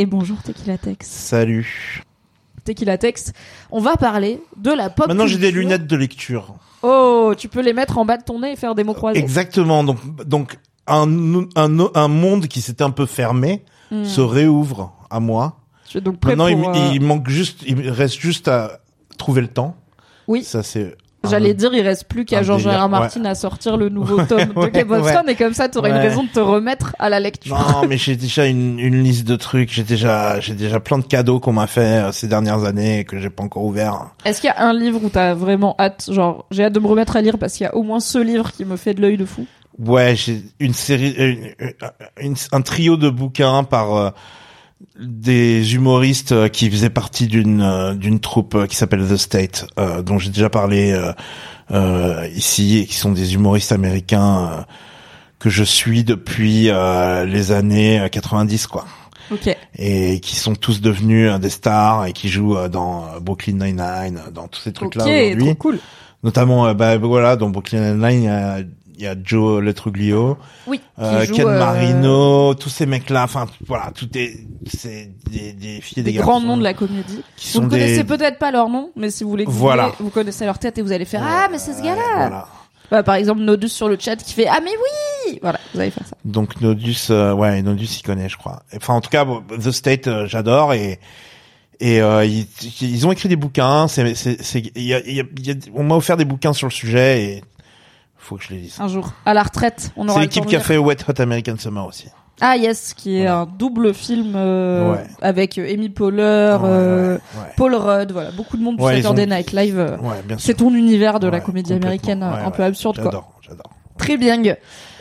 Et bonjour Tequila Tex. Salut. Tequila Tex, on va parler de la pop Maintenant j'ai des lunettes de lecture. Oh, tu peux les mettre en bas de ton nez et faire des mots croisés. Exactement. Donc donc un un un monde qui s'était un peu fermé Hmm. se réouvre à moi. Je suis donc prêt Maintenant pour, il, euh, il manque juste il reste juste à trouver le temps. Oui. Ça c'est J'allais dire, il reste plus qu'à R. Martin à sortir le nouveau tome de Game of ouais. Thrones et comme ça, t'aurais une raison de te remettre à la lecture. Non, mais j'ai déjà une, une liste de trucs. J'ai déjà, j'ai déjà plein de cadeaux qu'on m'a fait euh, ces dernières années et que j'ai pas encore ouvert. Est-ce qu'il y a un livre où t'as vraiment hâte? Genre, j'ai hâte de me remettre à lire parce qu'il y a au moins ce livre qui me fait de l'œil de fou. Ouais, j'ai une série, une- une- un trio de bouquins par euh, des humoristes euh, qui faisaient partie d'une euh, d'une troupe euh, qui s'appelle The State, euh, dont j'ai déjà parlé euh, euh, ici, et qui sont des humoristes américains que je suis depuis euh, les années euh, 90, quoi. Ok. et qui sont tous devenus des stars et qui jouent dans Brooklyn Nine-Nine, dans tous ces trucs-là aujourd'hui. trop cool. Notamment, bah voilà, dans Brooklyn Nine-Nine, il y a, Joe Letruglio, Oui. euh, joue, Ken euh, Marino, tous ces mecs-là. Enfin, voilà, tout est, c'est des, des filles et des, Des grands noms de la comédie. qui Vous ne connaissez des peut-être pas leur nom, mais si vous les Voilà. vous connaissez leur tête et vous allez faire Ah, mais c'est ce gars-là Voilà. Bah, Par exemple, Nodus sur le chat qui fait Ah, mais oui Voilà, vous allez faire ça. Donc Nodus, euh, ouais, Nodus il connaît, je crois. Enfin, en tout cas, The State, euh, j'adore et et euh, ils, ils ont écrit des bouquins. C'est, c'est, c'est, y a, y a- y a- on m'a offert des bouquins sur le sujet et faut que je les lise. Un jour, à la retraite, on aura C'est le l'équipe qui a fait Wet Hot American Summer aussi. Ah yes, qui est un double film euh, Ouais. avec euh, Amy Poehler, euh, ouais. Paul Rudd, voilà, beaucoup de monde du Saturday ont- Night Live. euh. C'est ton univers de la comédie américaine un peu absurde quoi. J'adore, j'adore. Très bien.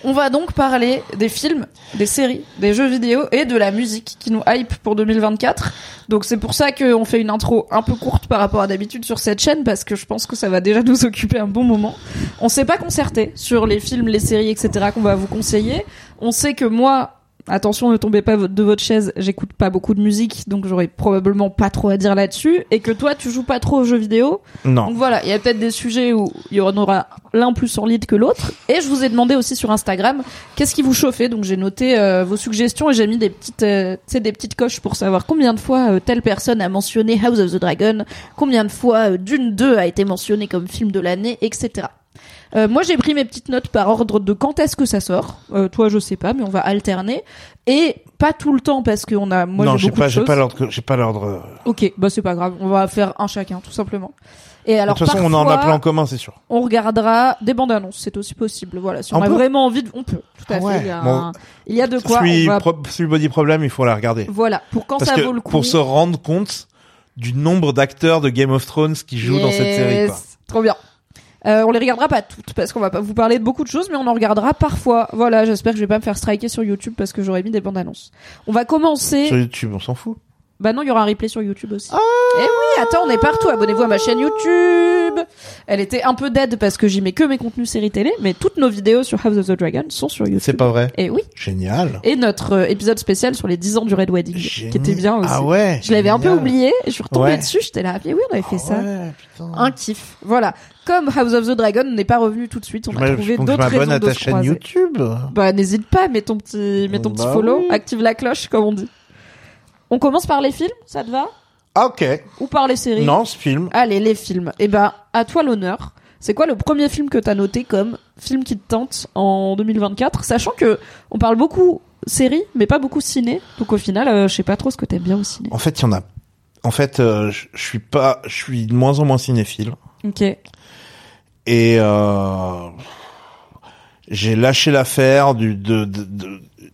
On va donc parler des films, des séries, des jeux vidéo et de la musique qui nous hype pour 2024. Donc c'est pour ça qu'on fait une intro un peu courte par rapport à d'habitude sur cette chaîne parce que je pense que ça va déjà nous occuper un bon moment. On s'est pas concerté sur les films, les séries, etc. qu'on va vous conseiller. On sait que moi, attention ne tombez pas de votre chaise, j'écoute pas beaucoup de musique donc j'aurais probablement pas trop à dire là-dessus et que toi tu joues pas trop aux jeux vidéo. Non. Donc voilà, il y a peut-être des sujets où il y en aura l'un plus en lead que l'autre. Et je vous ai demandé aussi sur Instagram qu'est-ce qui vous chauffait? Donc j'ai noté euh, vos suggestions et j'ai mis des petites, euh, des petites coches pour savoir combien de fois euh, telle personne a mentionné House of the Dragon, combien de fois euh, Dune 2 a été mentionné comme film de l'année, etc. Euh, moi, j'ai pris mes petites notes par ordre de quand est-ce que ça sort. Euh, toi, je sais pas, mais on va alterner et pas tout le temps parce qu'on a. Moi, non, j'ai pas, j'ai pas l'ordre, j'ai pas l'ordre. euh. Ok, bah c'est pas grave. On va faire un chacun, tout simplement. Et alors, de toute façon, on en a parfois, plein en commun, c'est sûr. on regardera des bandes annonces, c'est aussi possible. Voilà, si on, On a peut vraiment envie, de... on peut. Tout à Ah fait. ouais, Il, y a bon. un- il y a de quoi. Celui, va- pro- celui Body Problem, il faut la regarder. Voilà, pour quand Parce ça vaut le coup. pour se rendre compte du nombre d'acteurs de Game of Thrones qui jouent dans cette série. Quoi. Trop bien. Euh, on les regardera pas toutes parce qu'on va pas vous parler de beaucoup de choses, mais on en regardera parfois. Voilà, j'espère que je vais pas me faire striker sur YouTube parce que j'aurais mis des bandes annonces. On va commencer. Sur YouTube, on s'en fout. Bah non, il y aura un replay sur YouTube aussi. Eh oui, attends, on est partout. Abonnez-vous à ma chaîne YouTube. Elle était un peu dead parce que j'y mets que mes contenus séries télé, mais toutes nos vidéos sur House of the Dragon sont sur YouTube. C'est pas vrai. Et oui. Génial. Et notre euh, épisode spécial sur les 10 ans du Red Wedding, qui était bien aussi. Ah ouais. Je l'avais un peu oublié, et je suis retombée Ouais. dessus, j'étais là, ah oui, on avait fait Ah ça. ouais. Un kiff. Voilà. Comme House of the Dragon n'est pas revenu tout de suite, on Je a trouvé d'autres raisons à de ta se chaîne croiser. YouTube. Bah n'hésite pas, mets ton petit, mets ton petit Bah follow, oui. active la cloche comme on dit. On commence par les films, ça te va? Ah, ok. Ou par les séries? Non, ce film. Allez, les films. Eh ben, à toi l'honneur. C'est quoi le premier film que t'as noté comme film qui te tente en 2024 Sachant que on parle beaucoup série, mais pas beaucoup ciné. Donc au final, euh, je sais pas trop ce que t'aimes bien au ciné. En fait, il y en a. En fait, euh, je suis pas, je suis de moins en moins cinéphile. Ok. Et euh, j'ai lâché l'affaire du de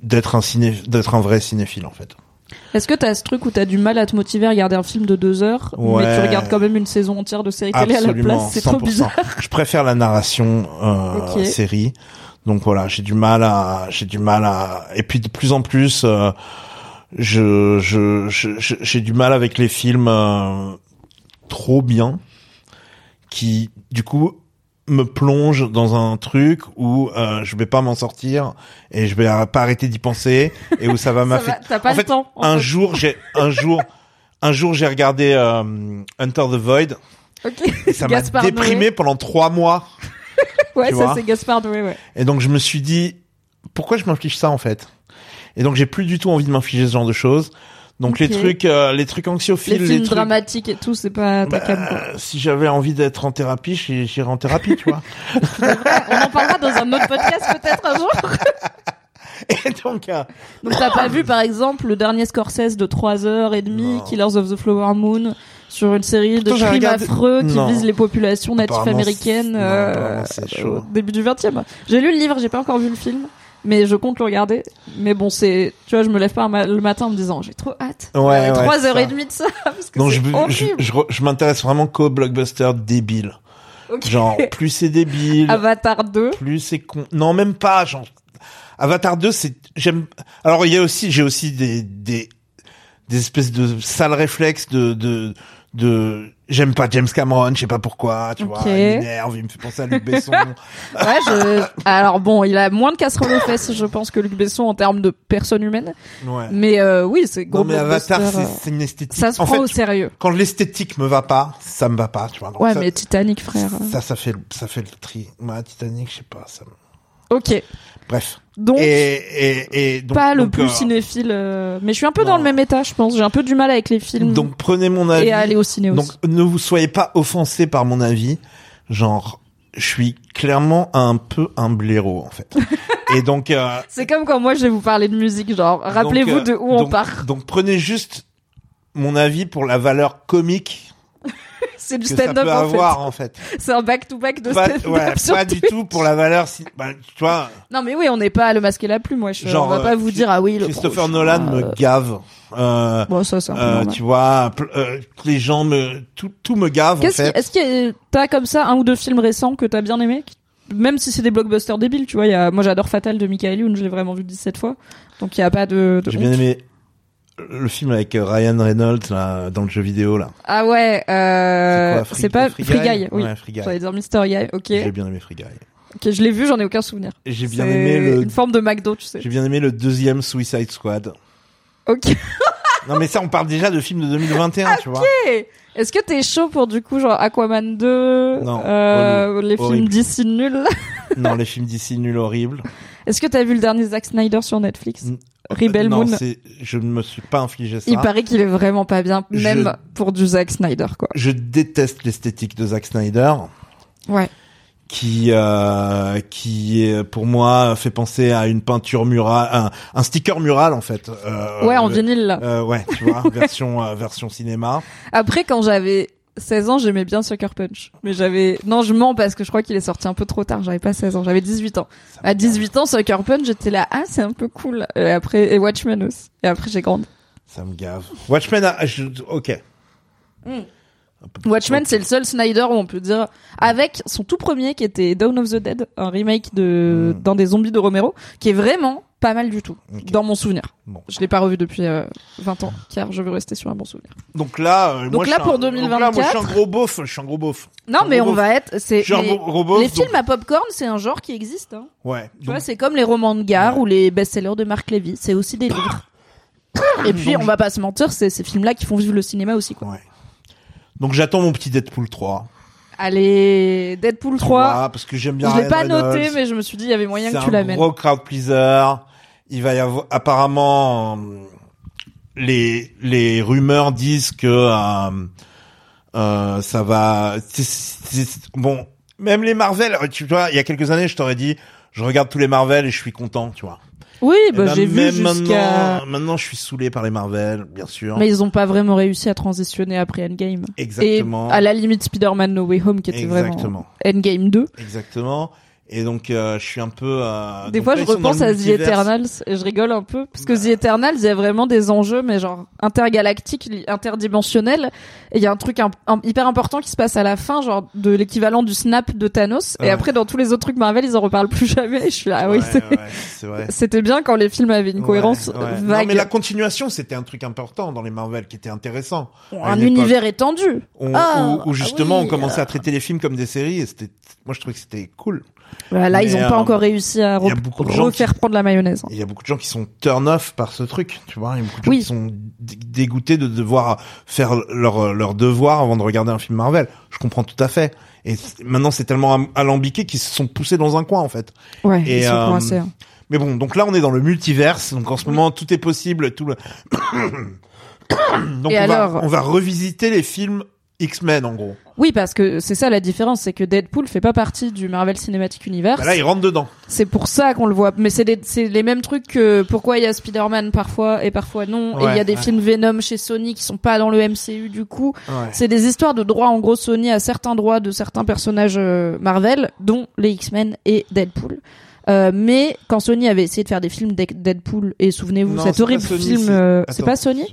d'être un ciné d'être un vrai cinéphile en fait. Est-ce que t'as ce truc où t'as du mal à te motiver à regarder un film de deux heures, mais Ouais. tu regardes quand même une saison entière de série télé à la place C'est trop 100%. bizarre. Je préfère la narration euh, série. Donc voilà, j'ai du mal à j'ai du mal à et puis de plus en plus euh, je je je- je- j'ai du mal avec les films euh, trop bien qui du coup me plonge dans un truc où euh, je vais pas m'en sortir et je vais pas arrêter d'y penser et où ça va m'affecter. T'as pas En le fait, temps. en Un fait. jour, j'ai un jour un jour j'ai regardé euh, Hunter the Void Ok. et ça m'a déprimé Noé. pendant trois mois. Ouais, ça c'est Gaspard Noé, ouais. Et donc je me suis dit, pourquoi je m'inflige ça en fait? Et donc j'ai plus du tout envie de m'infliger ce genre de choses. Donc les trucs, euh, les trucs anxiophiles, Les films trucs, dramatiques et tout, c'est pas ta bah, cam. quoi. si j'avais envie d'être en thérapie, j'i- j'irais en thérapie, tu vois. On en parlera dans un autre podcast peut-être un jour. Et donc, euh, Donc t'as pas vu par exemple le dernier Scorsese de 3 heures et demie. Killers of the Flower Moon, sur une série de crimes regardé- affreux qui Non. visent les populations Apparemment, américaines non, euh, au début du 20e. J'ai lu le livre, j'ai pas encore vu le film. Mais je compte le regarder. Mais bon, c'est, tu vois, je me lève pas le matin en me disant, j'ai trop hâte. Ouais, ouais, Trois c'est heures ça. et demie de ça. Parce que donc je, m'intéresse vraiment qu'aux blockbusters débiles. Ok. Genre, plus c'est débile, Avatar 2. plus c'est con. Non, même pas. Genre, Avatar 2, c'est j'aime. Alors il y a aussi, j'ai aussi des des des espèces de sales réflexes de de de. J'aime pas James Cameron, je sais pas pourquoi, tu vois. Il m'énerve, il me fait penser à Luc Besson. Ouais, je... Alors bon, il a moins de casseroles aux fesses, je pense, que Luc Besson en termes de personne humaine. ouais. Mais euh, oui, c'est gros Non mais Avatar, c'est euh, c'est une esthétique. Ça se en prend fait, au sérieux. quand l'esthétique me va pas, ça me va pas, tu vois. Donc Ouais, ça, mais Titanic, frère. ça, ça fait, ça fait le tri. Moi, Titanic, je sais pas. Ça... Ok. Bref. Donc, et, et, et donc, pas le donc, plus euh, cinéphile. euh, Mais je suis un peu dans le même état, je pense. J'ai un peu du mal avec les films Donc prenez mon avis. et à aller au ciné donc aussi. ne vous soyez pas offensés par mon avis. Genre, je suis clairement un peu un blaireau en fait. et donc. Euh, C'est comme quand moi je vais vous parler de musique, genre, rappelez-vous euh, de où on part. Donc prenez juste mon avis pour la valeur comique C'est du stand-up en fait. C'est un back-to-back de stand-up ouais, pas du tout pour la valeur. Si, bah, tu vois, Non mais oui, on n'est pas à le masquer la plume, moi. Je... Genre, on va euh, pas vous Chris- dire ah oui le Christopher Nolan euh, me gave. Euh, Bon, ça euh, tu vois, euh, les gens me, tout, tout me gave en fait. est-ce que t'as comme ça un ou deux films récents que t'as bien aimé Même si c'est des blockbusters débiles, tu vois. Y a, moi j'adore Fatal de Michael Youn, je l'ai vraiment vu 17 fois. Donc il y a pas de. de J'ai bien aimé le film avec euh, Ryan Reynolds là dans le jeu vidéo là. Ah ouais, euh, c'est pas Free Free Guy Guy, oui. Ouais, Free Guy. J'allais dire Mystery Guy, ok. J'ai bien aimé Free Guy. Ok, je l'ai vu, j'en ai aucun souvenir. J'ai bien aimé le Une forme de McDo, tu sais. j'ai bien aimé le deuxième Suicide Squad. Ok. Non mais ça on parle déjà de films de 2021, tu vois. Est-ce que t'es chaud pour du coup genre Aquaman 2 Non, euh, les horrible. films d'ici nuls? Non, les films d'ici nuls horribles. Est-ce que t'as vu le dernier Zack Snyder sur Netflix? Rebel non, Moon c'est je ne me suis pas infligé ça. Il paraît qu'il est vraiment pas bien, Je- même pour du Zack Snyder quoi. Je déteste l'esthétique de Zack Snyder. Ouais. qui euh, qui pour moi fait penser à une peinture murale, un, un sticker mural en fait. Euh, ouais, en euh, vinyle là. euh, ouais, tu vois, version euh, version cinéma. Après, quand j'avais 16 ans, j'aimais bien Sucker Punch. Mais j'avais... Non, je mens parce que je crois qu'il est sorti un peu trop tard. J'avais pas 16 ans, j'avais 18 ans. À 18 ans, Sucker Punch, j'étais là, ah, c'est un peu cool. Et après, et Watchmen aussi. Et après, j'ai grandi. Ça me gave. Watchmen, a- je- ok. Mm. Watchmen, c'est le seul Snyder où on peut dire, avec son tout premier qui était Dawn of the Dead, un remake de Mm. d'un des zombies de Romero, qui est vraiment pas mal du tout, dans mon souvenir. Bon. Je l'ai pas revu depuis euh, 20 ans, car je veux rester sur un bon souvenir. Donc là, euh, Donc moi, là, pour un- donc là, moi, je suis un 2024. gros beauf. Je suis un gros beauf. Non, mais on beauf. va être, c'est les, gros- gros beauf. les donc- films à popcorn, c'est un genre qui existe. Hein. Ouais. Tu donc- vois, c'est comme les romans de gare Ouais. ou les best-sellers de Marc Lévy. C'est aussi des livres. Et puis, Donc, on va pas se mentir, c'est ces films-là qui font vivre le cinéma aussi, quoi. Ouais. Donc j'attends mon petit Deadpool 3. Allez, Deadpool tu 3. vois, parce que j'aime bien Je l'ai Ryan pas Reynolds. noté, mais je me suis dit, il y avait moyen C'est que tu un l'amènes. gros crowd pleaser. Il va y avoir apparemment euh, les les rumeurs disent que euh, euh, ça va. c'est- c'est- bon, même les Marvel. Tu vois, il y a quelques années, je t'aurais dit, je regarde tous les Marvel et je suis content, tu vois. Oui, Eh bah, ben, j'ai vu jusqu'à... maintenant, maintenant, je suis saoulé par les Marvel, bien sûr. Mais ils ont pas vraiment réussi à transitionner après Endgame. Exactement. Et à la limite Spider-Man No Way Home qui était Exactement. vraiment Endgame 2. Exactement. Et donc, euh, je suis un peu. euh, Des fois, là, je repense à The. Eternals et je rigole un peu parce que Bah. The Eternals, il y a vraiment des enjeux, mais genre intergalactiques, interdimensionnels. Et il y a un truc un- un- hyper important qui se passe à la fin, genre de l'équivalent du snap de Thanos. Et après, dans tous les autres trucs Marvel, ils en reparlent plus jamais. Et je suis là, ah oui, Ouais, c'était bien quand les films avaient une cohérence vague. Non, mais la continuation, c'était un truc important dans les Marvel qui était intéressant. un époque. univers étendu. On- Ah, où, où justement ah oui, on commençait euh. à traiter les films comme des séries et c'était, moi je trouvais que c'était cool. Voilà, là, Mais, ils ont pas euh, encore réussi à refaire qui- prendre la mayonnaise. hein. Il y a beaucoup de gens qui sont turn off par ce truc, tu vois. Il y a beaucoup de gens Oui. qui sont dé- dégoûtés de devoir faire leur, leur devoir avant de regarder un film Marvel. Je comprends tout à fait. Et maintenant c'est tellement am- alambiqué qu'ils se sont poussés dans un coin en fait. Ouais, Et, ils sont euh, coincés. hein. Mais bon, donc là on est dans le multiverse, donc en ce moment tout est possible, tout le. donc Et on, alors va, on va revisiter les films X-Men en gros. Oui, parce que c'est ça la différence, c'est que Deadpool fait pas partie du Marvel Cinematic Universe. Bah là ils rentrent dedans. C'est pour ça qu'on le voit. Mais c'est les mêmes trucs que pourquoi il y a Spider-Man parfois et parfois non. et il y a des ouais. films Venom chez Sony qui sont pas dans le MCU du coup. Ouais. C'est des histoires de droits. En gros, Sony a certains droits de certains personnages euh, Marvel, dont les X-Men et Deadpool. Euh, mais quand Sony avait essayé de faire des films de Deadpool, et souvenez-vous, cet horrible Sony, film, c'est- euh, c'est pas Sony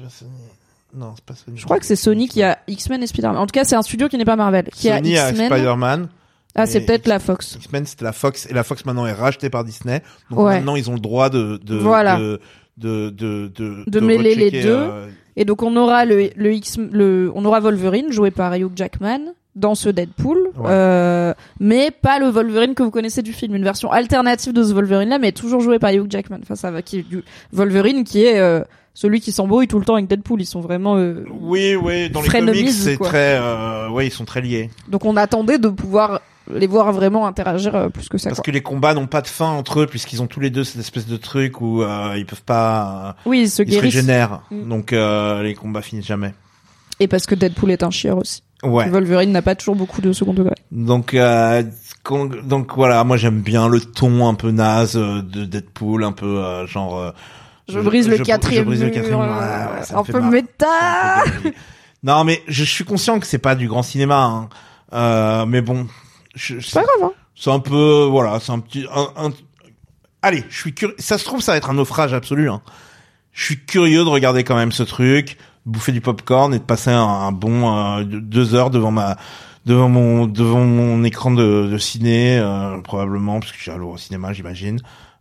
Non, c'est pas Sony. Je crois que c'est Sony qui a X-Men et Spider-Man. En tout cas, c'est un studio qui n'est pas Marvel, qui Sony a a. Spider-Man. Ah, c'est peut-être la Fox. X-Men c'était la Fox et la Fox maintenant est rachetée par Disney. Donc Ouais. maintenant ils ont le droit de de Voilà. de de de de, De mêler les deux. euh, Et donc on aura le, le X, le, on aura Wolverine joué par Hugh Jackman dans ce Deadpool, Ouais. euh, mais pas le Wolverine que vous connaissez du film, une version alternative de ce Wolverine là, mais toujours joué par Hugh Jackman. Enfin ça va, qui est du Wolverine qui est euh, celui qui s'embrouille tout le temps avec Deadpool. Ils sont vraiment. euh, Oui, oui, dans les comics c'est très euh, ouais, ils sont très liés Donc on attendait de pouvoir les voir vraiment interagir euh, plus que ça. parce Quoi. que les combats n'ont pas de fin entre eux puisqu'ils ont tous les deux cette espèce de truc où euh, ils peuvent pas Oui, ils se ils se régénèrent. Mm. Donc euh, les combats finissent jamais. Et parce que Deadpool est un chieur aussi. Ouais. Wolverine n'a pas toujours beaucoup de second degré. Donc, euh, donc voilà, moi j'aime bien le ton un peu naze euh, de Deadpool, un peu euh, genre. euh, Je brise le je quatrième brise le quatrième mur, euh, ouais, un peu méta. Un peu non, mais je suis conscient que c'est pas du grand cinéma, hein. Euh, mais bon, je, C'est pas grave. Hein. c'est un peu, voilà, c'est un petit, un, un- allez, je suis curieux. Ça se trouve, ça va être un naufrage absolu. Hein. Je suis curieux de regarder quand même ce truc, bouffer du popcorn et de passer un, un bon euh, deux- heures devant ma, devant mon, devant mon écran de, de ciné, euh, probablement parce que je suis allé au cinéma, j'imagine.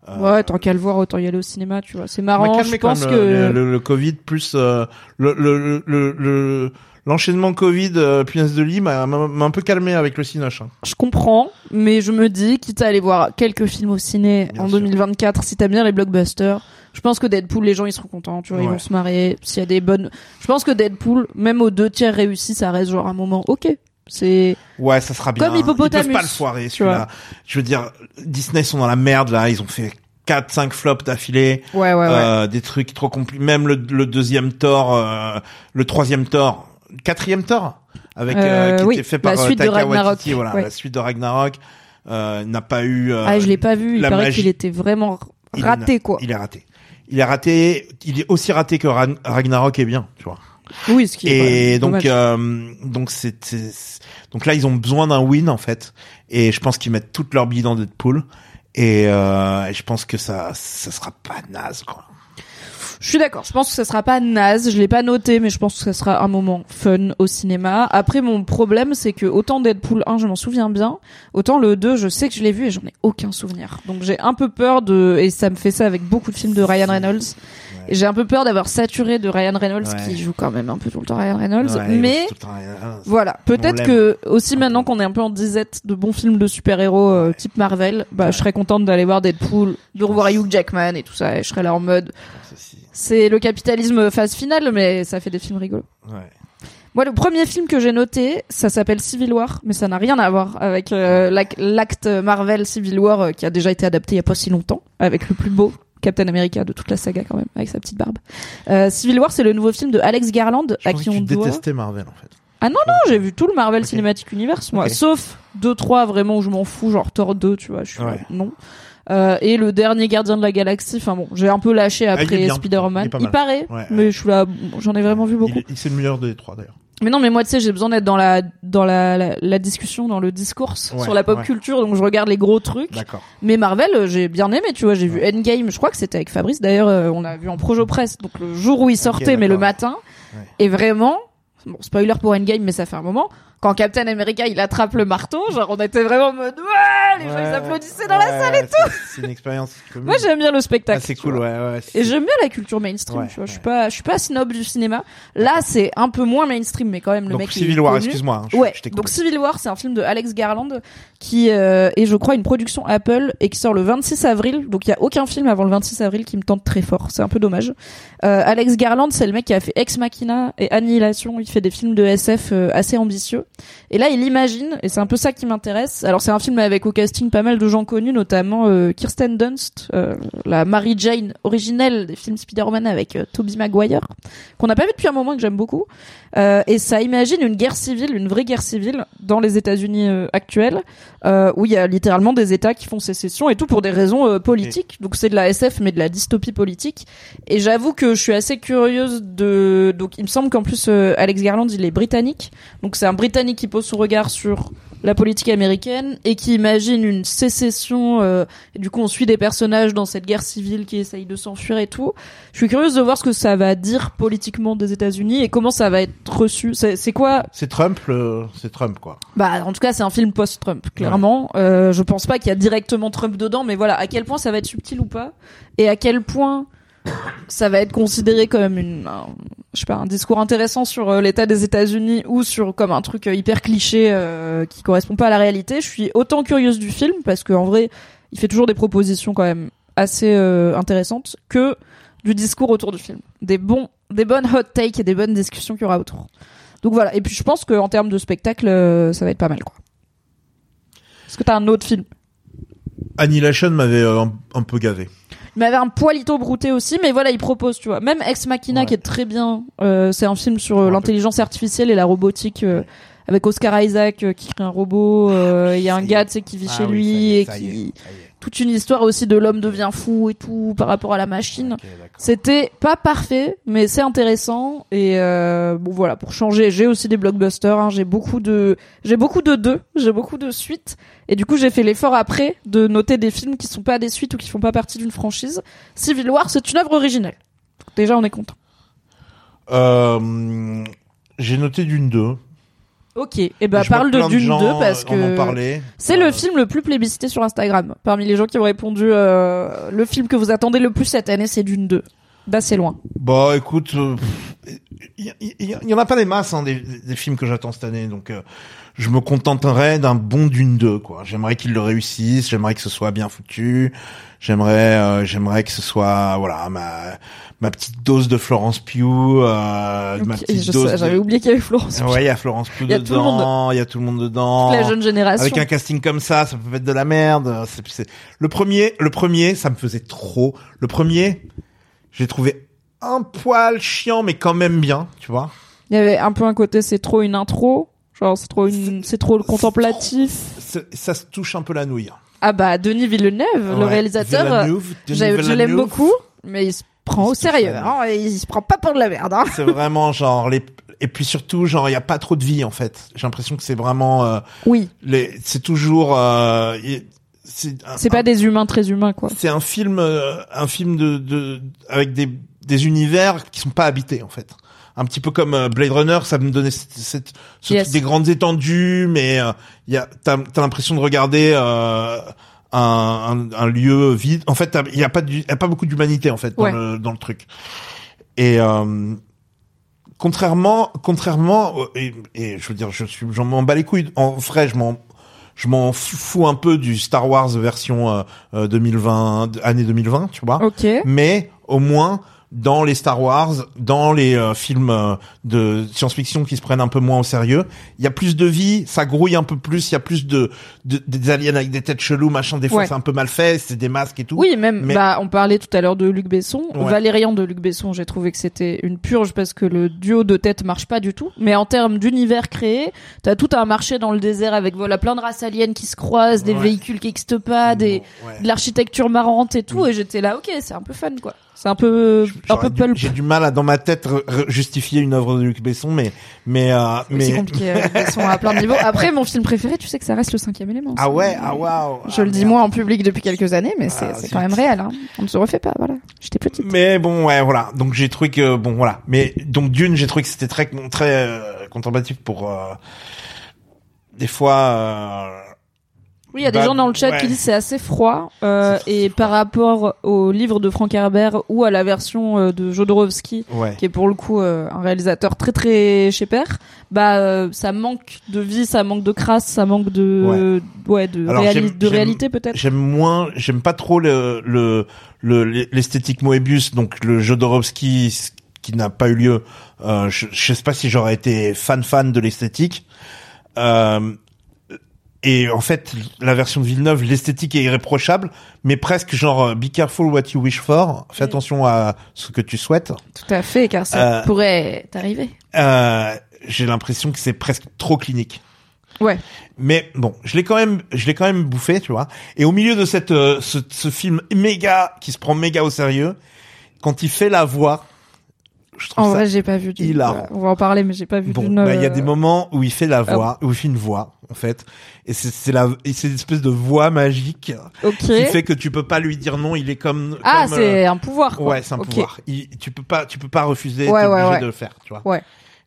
Euh, Ouais, tant qu'à le voir, autant y aller au cinéma, tu vois. C'est marrant. Je quand pense que le, le, le Covid plus euh, le le le le- l'enchaînement Covid euh, punaise de lit m'a m'a m'a un peu calmé avec le cinoche. hein. je comprends, mais je me dis, quitte à aller voir quelques films au ciné Bien en sûr. 2024, si t'aimes bien les blockbusters, je pense que Deadpool, les gens ils seront contents, tu vois, ils vont se marrer. S'il y a des bonnes, je pense que Deadpool, même aux deux tiers réussis, ça reste genre un moment ok. C'est Ouais, ça sera bien. Comme Hippopotamus, Ils peuvent pas le foirer, celui-là. Je veux dire, Disney sont dans la merde, là. Ils ont fait 4, 5 flops d'affilée. ouais ouais ouais. Euh, des trucs trop compliqués. Même le, le deuxième Thor, euh, le troisième Thor, quatrième Thor, avec, euh, Euh, qui oui, était fait par euh, Taika Ragnarok, Waititi, voilà, ouais. la suite de Ragnarok, euh, n'a pas eu, euh, ah, je l'ai pas vu. Il la paraît magie- qu'il était vraiment raté quoi. Il est raté. Il est raté, il est aussi raté que Ragn- Ragnarok est bien, tu vois. Oui, ce qui est Et donc, euh, donc c'est, c'est- donc là ils ont besoin d'un win en fait, et je pense qu'ils mettent toutes leurs billes dans Deadpool, et, euh, et je pense que ça, ça sera pas naze quoi. Je suis d'accord. Je pense que ça sera pas naze. Je l'ai pas noté, mais je pense que ça sera un moment fun au cinéma. Après, mon problème, c'est que autant Deadpool 1, je m'en souviens bien, autant le 2, je sais que je l'ai vu et j'en ai aucun souvenir. Donc j'ai un peu peur de, et ça me fait ça avec beaucoup de films de Ryan Reynolds. Et j'ai un peu peur d'avoir saturé de Ryan Reynolds, Ouais. qui joue quand même un peu tout le temps Ryan Reynolds. Ouais, mais voilà, peut-être que aussi maintenant qu'on est un peu en disette de bons films de super-héros euh, type Marvel, bah je serais contente d'aller voir Deadpool, de revoir Hugh Jackman et tout ça, et je serais là en mode ceci. C'est le capitalisme phase finale, mais ça fait des films rigolos. Ouais. Moi, le premier film que j'ai noté, ça s'appelle Civil War, mais ça n'a rien à voir avec euh, l'ac- l'acte Marvel Civil War euh, qui a déjà été adapté il y a pas si longtemps, avec le plus beau Captain America de toute la saga quand même, avec sa petite barbe. Euh, Civil War, c'est le nouveau film de Alex Garland, Je à qui que on tu doit. détestais Marvel en fait. Ah non non, j'ai vu tout le Marvel. Cinematic Universe moi, sauf deux trois vraiment où je m'en fous, genre Thor 2, tu vois, je suis Ouais. non. Euh, et le dernier Gardien de la Galaxie, enfin bon, j'ai un peu lâché Ah, après Spider-Man. Il, paraît, Ouais, mais je suis là, j'en ai vraiment vu beaucoup. Il, c'est le meilleur des trois d'ailleurs. Mais non, mais moi, tu sais, j'ai besoin d'être dans la dans la, la, la discussion, dans le discours Ouais, sur la pop ouais. culture, donc je regarde les gros trucs. D'accord. Mais Marvel, euh, j'ai bien aimé, tu vois, j'ai vu Endgame, je crois que c'était avec Fabrice. D'ailleurs, euh, on a vu en projo presse, donc le jour où il sortait, mais le matin. Et vraiment, bon, spoiler pour Endgame, mais ça fait un moment. Quand Captain America il attrape le marteau, genre on était vraiment en mode ouais, les gens ils applaudissaient dans la salle et tout. c'est- une expérience commune. Moi j'aime bien le spectacle. Ah, c'est cool, ouais, ouais. Et j'aime bien la culture mainstream, tu vois. Je suis pas, je suis pas snob du cinéma. Là, c'est un peu moins mainstream, mais quand même le Donc mec. Civil War, excuse-moi. hein, Ouais. je. Donc Civil War, c'est un film de Alex Garland qui euh, est, je crois, une production Apple et qui sort le 26 avril. Donc il y a aucun film avant le 26 avril qui me tente très fort. C'est un peu dommage. Euh, Alex Garland, c'est le mec qui a fait Ex Machina et Annihilation. Il fait des films de SF euh, assez ambitieux. Et là, il imagine, et c'est un peu ça qui m'intéresse. Alors c'est un film avec au casting pas mal de gens connus, notamment euh, Kirsten Dunst, euh, la Mary Jane originelle des films Spider-Man avec euh, Tobey Maguire, qu'on n'a pas vu depuis un moment et que j'aime beaucoup. Euh, et ça imagine une guerre civile, une vraie guerre civile dans les États-Unis actuels, où il y a littéralement des États qui font sécession et tout pour des raisons politiques. Donc c'est de la SF mais de la dystopie politique. Et j'avoue que je suis assez curieuse de. Donc il me semble qu'en plus Alex Garland il est britannique, donc c'est un Britannique qui pose son regard sur la politique américaine et qui imagine une sécession. euh, et du coup on suit des personnages dans cette guerre civile qui essayent de s'enfuir et tout. Je suis curieuse de voir ce que ça va dire politiquement des États-Unis et comment ça va être reçu. C'est quoi C'est Trump, le... c'est Trump, quoi. Bah, en tout cas, c'est un film post-Trump, clairement. Euh, je pense pas qu'il y a directement Trump dedans, mais voilà, à quel point ça va être subtil ou pas, et à quel point ça va être considéré comme une, un, je sais pas, un discours intéressant sur euh, l'état des États-Unis ou sur comme un truc euh, hyper cliché euh, qui correspond pas à la réalité. Je suis autant curieuse du film parce qu'en vrai, il fait toujours des propositions quand même assez euh, intéressantes que du discours autour du film, des bons, des bonnes hot takes et des bonnes discussions qu'il y aura autour. Donc voilà. Et puis je pense qu'en termes de spectacle, ça va être pas mal quoi. Est-ce que t'as un autre film? Annihilation m'avait un peu gavé. Il m'avait un poilito brouté aussi, mais voilà, il propose, tu vois. Même Ex Machina, Ouais. qui est très bien. euh, c'est un film sur euh, l'intelligence artificielle et la robotique, euh, avec Oscar Isaac euh, qui crée un robot. euh, Il y a un gars, tu sais, qui vit Ah chez oui, lui et qui toute une histoire aussi de l'homme devient fou et tout par rapport à la machine. C'était pas parfait, mais c'est intéressant et euh, bon voilà pour changer. J'ai aussi des blockbusters. Hein, j'ai beaucoup de, j'ai beaucoup de deux, j'ai beaucoup de suites et du coup j'ai fait l'effort après de noter des films qui sont pas des suites ou qui font pas partie d'une franchise. Civil War c'est une œuvre originelle. Donc, déjà on est content. Euh, j'ai noté d'une 2. Ok. Et ben parle de Dune gens, 2 parce euh, que c'est Euh, le film le plus plébiscité sur Instagram. Parmi les gens qui ont répondu, euh, le film que vous attendez le plus cette année c'est Dune 2. D'assez loin. Bah écoute, euh, il y, il y- il y en a pas des masses hein, des, des films que j'attends cette année, donc euh, je me contenterai d'un bon d'une 2 quoi. J'aimerais qu'il le réussisse, j'aimerais que ce soit bien foutu, j'aimerais euh, j'aimerais que ce soit voilà ma ma petite dose de Florence Pugh, euh, ma Ok, petite dose. de- J'avais oublié qu'il y avait Florence. Ouais, il y a Florence Pugh y a dedans, il y a tout le monde dedans. La jeune génération. Avec un casting comme ça, ça peut être de la merde. C'est, c'est- Le premier, le premier, ça me faisait trop. Le premier, j'ai trouvé un poil chiant, mais quand même bien, tu vois. Il y avait un peu un côté c'est trop une intro, genre c'est trop une c'est trop le contemplatif. Ça se touche un peu la nouille. Ah bah Denis Villeneuve, le réalisateur, euh, je l'aime beaucoup, mais il se prend Il au se sérieux, hein, et il se prend pas pour de la merde. Hein. C'est vraiment genre les et puis surtout genre il y a pas trop de vie en fait. J'ai l'impression que c'est vraiment euh, Oui, les c'est toujours euh, y- c'est pas des humains très humains quoi. c'est un film euh, un film de, de avec des des univers qui sont pas habités en fait. Un petit peu comme euh, Blade Runner, ça me donnait cette, cette- ce Yes. truc des grandes étendues, mais euh, il y a t'as t'as l'impression de regarder euh, un, un, un lieu vide. En fait, il y a pas du- y a pas beaucoup d'humanité en fait dans Ouais. le dans le truc. Et euh, contrairement contrairement euh, et, et je veux dire je suis j'en m'en bats les couilles en vrai je m'en je m'en fous un peu du Star Wars version euh, euh, 2020 année 2020 tu vois Ok. mais au moins dans les Star Wars, dans les euh, films euh, de science-fiction qui se prennent un peu moins au sérieux, il y a plus de vie, ça grouille un peu plus, il y a plus de, de- des aliens avec des têtes cheloues, machin, des fois Ouais. c'est un peu mal fait, c'est des masques et tout. Oui, même, Mais- bah, on parlait tout à l'heure de Luc Besson. Ouais. Valérian de Luc Besson, j'ai trouvé que c'était une purge parce que le duo de tête marche pas du tout. Mais en termes d'univers créé, t'as tout un marché dans le désert avec voilà plein de races aliens qui se croisent, des Ouais. véhicules qui existent pas, des, de l'architecture marrante et tout. Et j'étais là, ok, c'est un peu fun, quoi. C'est un peu, un peu pulp. J'ai du mal à dans ma tête justifier une œuvre de Luc Besson, mais mais euh, mais C'est compliqué, euh, Besson à plein de niveaux. Après, mon film préféré, tu sais que ça reste le cinquième élément. ah ouais ah waouh Je ah, le dis moi en public depuis quelques années, mais c'est Ah, c'est quand même réel. Hein. On ne se refait pas, voilà. J'étais petite. Mais bon, ouais, voilà. Donc j'ai trouvé que bon, voilà. Mais donc Dune, j'ai trouvé que c'était très très euh, contemplatif pour euh, des fois. Oui, il y a des Bah, gens dans le chat ouais. qui disent c'est assez froid. euh, et par rapport au livre de Frank Herbert ou à la version euh, de Jodorowsky, ouais. qui est pour le coup euh, un réalisateur très très chez père, bah euh, ça manque de vie, ça manque de crasse, ça manque de ouais, de, Alors, réali- j'aime- de j'aime- réalité peut-être. J'aime moins, j'aime pas trop le le le- l'esthétique Moebius, donc le Jodorowsky qui n'a pas eu lieu. Euh, je, je sais pas si j'aurais été fan fan de l'esthétique. Euh, et en fait, la version de Villeneuve, l'esthétique est irréprochable, mais presque genre euh, be careful what you wish for. Fais attention à ce que tu souhaites. Tout à fait, car ça Euh, pourrait t'arriver. Euh, J'ai l'impression que c'est presque trop clinique. Ouais. Mais bon, je l'ai quand même, je l'ai quand même bouffé, tu vois. Et au milieu de cette, euh, ce, ce film méga qui se prend méga au sérieux, quand il fait la voix, je trouve En ça. vrai, j'ai pas vu. Dune. hilarant. On va en parler, mais j'ai pas vu. Bon, bah, il y a euh, des moments où il fait la ah voix, où il fait une voix, en fait, et c'est c'est la, c'est une espèce de voix magique Ok. qui fait que tu peux pas lui dire non. Il est comme. Ah, comme, c'est un pouvoir. euh, Quoi. ouais, c'est un pouvoir. Il, tu peux pas, tu peux pas refuser. Ouais, ouais, obligé ouais. de le faire, tu vois. Ouais.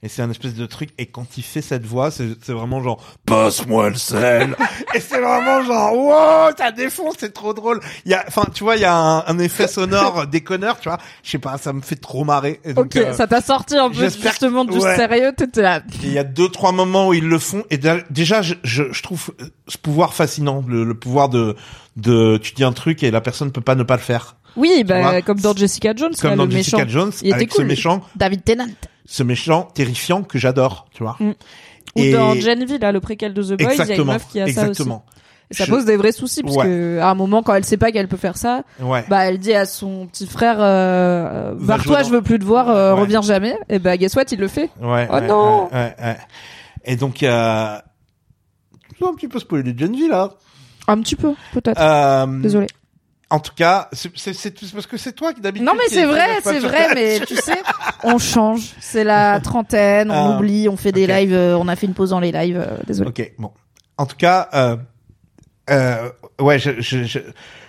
Et c'est un espèce de truc. Et quand il fait cette voix, c'est vraiment genre passe-moi le sel. et c'est vraiment genre wow, ça défonce, c'est trop drôle. Il y a, enfin, tu vois, il y a un, un effet sonore déconneur, tu vois. Je sais pas, ça me fait trop marrer. Et donc, Ok, euh, ça t'a sorti un peu justement du ouais. sérieux, t'étais là. il y a deux trois moments où ils le font. Et dé- déjà, je, je, je trouve ce pouvoir fascinant, le, le pouvoir de de tu dis un truc et la personne peut pas ne pas le faire. Oui, bah, comme dans Jessica Jones, Comme là, dans le Jessica méchant. Jones, Il était avec cool, ce méchant, David Tennant. Ce méchant terrifiant que j'adore, tu vois. Mm. Ou Et- dans Gen V, là, le préquel de The Boys, il y a une Exactement, meuf qui a ça aussi. exactement. Et ça Je- pose des vrais soucis, parce Ouais. que à un moment, quand elle sait pas qu'elle peut faire ça, Ouais. bah, elle dit à son petit frère, euh, barre-toi, jouer je veux plus te voir, euh, Ouais. reviens jamais. Et bah, guess what, il le fait. Ouais. Oh ouais, non ouais, ouais, ouais. Et donc, euh... un petit peu spoiler les Gen V, là. Un petit peu, peut-être. Euh... Désolé. En tout cas, c'est parce que c'est toi qui d'habitude. Non mais c'est est- vrai, c'est vrai, mais tu sais, on change. C'est la trentaine, on Ah, oublie, on fait des lives, euh, on a fait une pause dans les lives. euh, désolé. Ok, bon. En tout cas, euh, euh, ouais, je, je, je,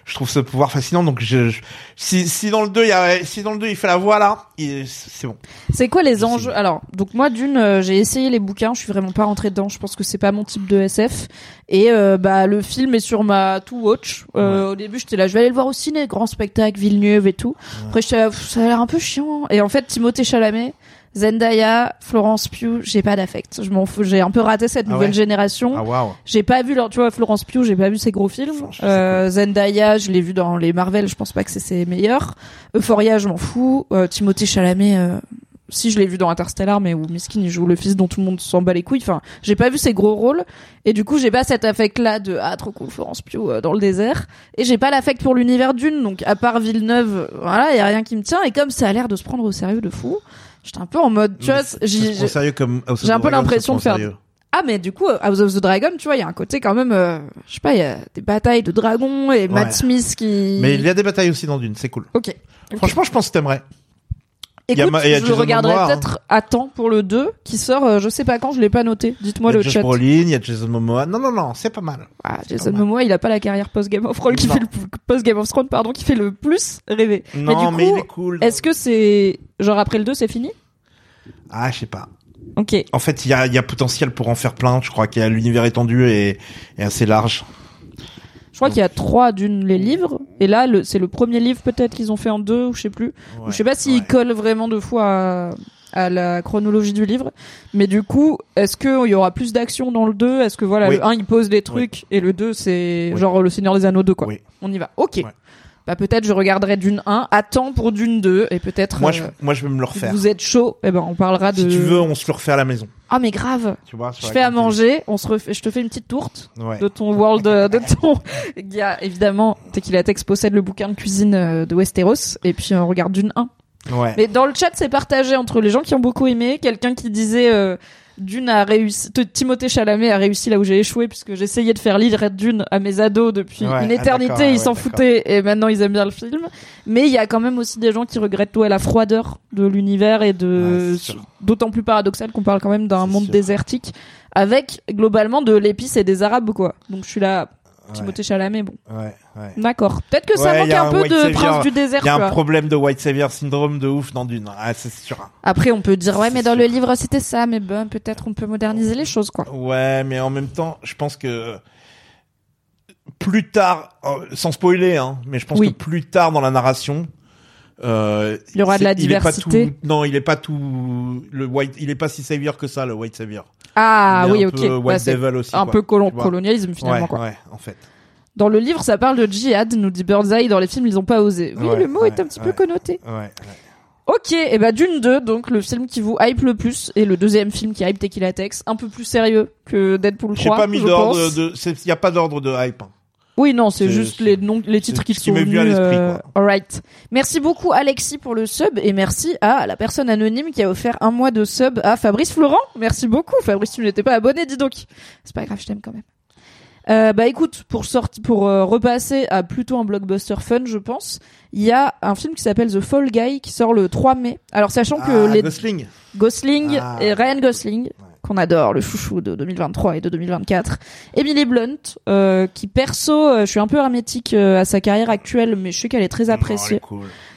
je trouve ce pouvoir fascinant. Donc, je, je- si, si dans le 2, il y a, si dans le 2, il fait la voix là, c'est bon. C'est quoi les Je enjeux. Alors, donc moi d'une, euh, j'ai essayé les bouquins, je suis vraiment pas rentrée dedans. Je pense que c'est pas mon type de SF. Et euh, bah le film est sur ma to watch. Euh, Au début, j'étais là, je vais aller le voir au ciné, grand spectacle, Villeneuve et tout. Après, j'étais là, ça a l'air un peu chiant. Et en fait, Timothée Chalamet. Zendaya, Florence Pugh, j'ai pas d'affect. Je m'en fous. J'ai un peu raté cette Ah nouvelle ouais génération. Ah waouh. J'ai pas vu leur, tu vois, Florence Pugh, j'ai pas vu ses gros films. Euh, Zendaya, je l'ai vu dans les Marvel, je pense pas que c'est ses meilleurs. Euphoria, je m'en fous. Euh, Timothée Chalamet, euh, si je l'ai vu dans Interstellar, mais où Miskin il joue le fils dont tout le monde s'en bat les couilles. Enfin, j'ai pas vu ses gros rôles et du coup j'ai pas cet affect là de ah trop cool Florence Pugh euh, dans le désert et j'ai pas l'affect pour l'univers d'une. Donc à part Villeneuve, voilà, y a rien qui me tient et comme ça a l'air de se prendre au sérieux de fou, j'étais un peu en mode, tu vois, j'ai- j'ai- sérieux comme un peu l'impression de faire- ah mais du coup House of the Dragon tu vois il y a un côté quand même euh, je sais pas il y a des batailles de dragons et Matt. Smith qui Mais il y a des batailles aussi dans Dune, c'est cool. ok Franchement, je pense que t'aimerais. Il y a Écoute, y a je regarderai hein. peut-être à temps pour le 2 qui sort, euh, je sais pas quand, je l'ai pas noté. Dites-moi Il y a le Josh chat. Il y a Jason Momoa. Non, non, non, c'est pas mal. Ah, Jason mal. Momoa, il a pas la carrière post Game of Thrones qui fait le post Game of Thrones pardon qui fait le plus rêver. Non, mais mais, du coup, il est cool. est-ce que c'est genre après le 2 c'est fini? Ah, je sais pas. OK. En fait, il y a, y a potentiel pour en faire plein. Je crois qu'il y a l'univers étendu et, et assez large. Je crois qu'il y a trois d'une les livres et là le c'est le premier livre peut-être qu'ils ont fait en deux ou je sais plus. Ou je sais pas s'ils ouais. collent vraiment deux fois à, à la chronologie du livre, mais du coup, est-ce qu'il y aura plus d'action dans le 2 Est-ce que voilà, Oui. le 1 il pose des trucs et le 2 c'est Oui. genre le Seigneur des Anneaux 2 quoi. Oui. On y va. OK. Ouais. Bah peut-être je regarderai d'une 1 à temps pour d'une 2 et peut-être Moi, euh, je, moi, je vais me le refaire. vous êtes chaud, eh ben on parlera de Si tu veux, on se le refait à la maison. Ah mais grave. Tu vois, Je fais à manger, on se refait, je te fais une petite tourte. Ouais. de ton world, euh, de ton. Il y a évidemment Tequila Tex possède le bouquin de cuisine euh, de Westeros et puis on regarde d'une 1. Ouais. Mais dans le chat, c'est partagé entre les gens qui ont beaucoup aimé, quelqu'un qui disait euh, Dune a réussi, Timothée Chalamet a réussi là où j'ai échoué puisque j'essayais de faire lire Dune à mes ados depuis Ouais, une ah, éternité, ils s'en foutaient et maintenant ils aiment bien le film. Mais il y a quand même aussi des gens qui regrettent ouais, la froideur de l'univers et de Ouais, d'autant plus paradoxal qu'on parle quand même d'un monde sûr. désertique avec globalement de l'épice et des arabes quoi. Donc je suis là. Timothée Chalamet bon. Ouais, ouais. D'accord. Peut-être que ça Ouais, manque un un peu White de Savior. prince du désert Il y a un problème de White Savior syndrome de ouf dans Dune. Ah, c'est sûr. Après, on peut dire, ouais, mais dans sûr. le livre, c'était ça, mais bon, peut-être on peut moderniser les choses, quoi. Ouais, mais en même temps, je pense que plus tard, euh, sans spoiler, hein, mais je pense Oui. que plus tard dans la narration, euh, Il y aura de la il est pas diversité. tout- non, il est pas tout le white, il est pas si savior que ça, le white savior. Ah, Il est oui, un ok. peu Bah, white devil aussi. un quoi. peu colon- colonialisme, finalement, ouais, quoi. Ouais, en fait. Dans le livre, ça parle de djihad, nous dit Birdseye. Dans les films, ils ont pas osé. Oui, Ouais, le mot ouais, est un petit peu connoté. Ok, et bah, Dune 2, donc, le film qui vous hype le plus, et le deuxième film qui hype Tequila Tex, un peu plus sérieux que Deadpool 3. J'ai pas mis d'ordre de, il y a pas d'ordre de hype. hein. Oui, non, c'est juste les noms, les titres qui qui sont venus, euh. Alright. Merci beaucoup Alexis pour le sub et merci à la personne anonyme qui a offert un mois de sub à Fabrice Florent. Merci beaucoup. Fabrice, tu n'étais pas abonné, dis donc. C'est pas grave, je t'aime quand même. Euh, bah écoute, pour sortir, pour euh, repasser à plutôt un blockbuster fun, je pense, il y a un film qui s'appelle The Fall Guy qui sort le 3 mai. Alors sachant que Ah, les Gosling. Gosling Ah. et Ryan Gosling, qu'on adore, le chouchou de 2023 et de 2024. Emily Blunt, euh, qui perso, euh, je suis un peu hermétique euh, à sa carrière actuelle, mais je sais qu'elle est très Oh, appréciée.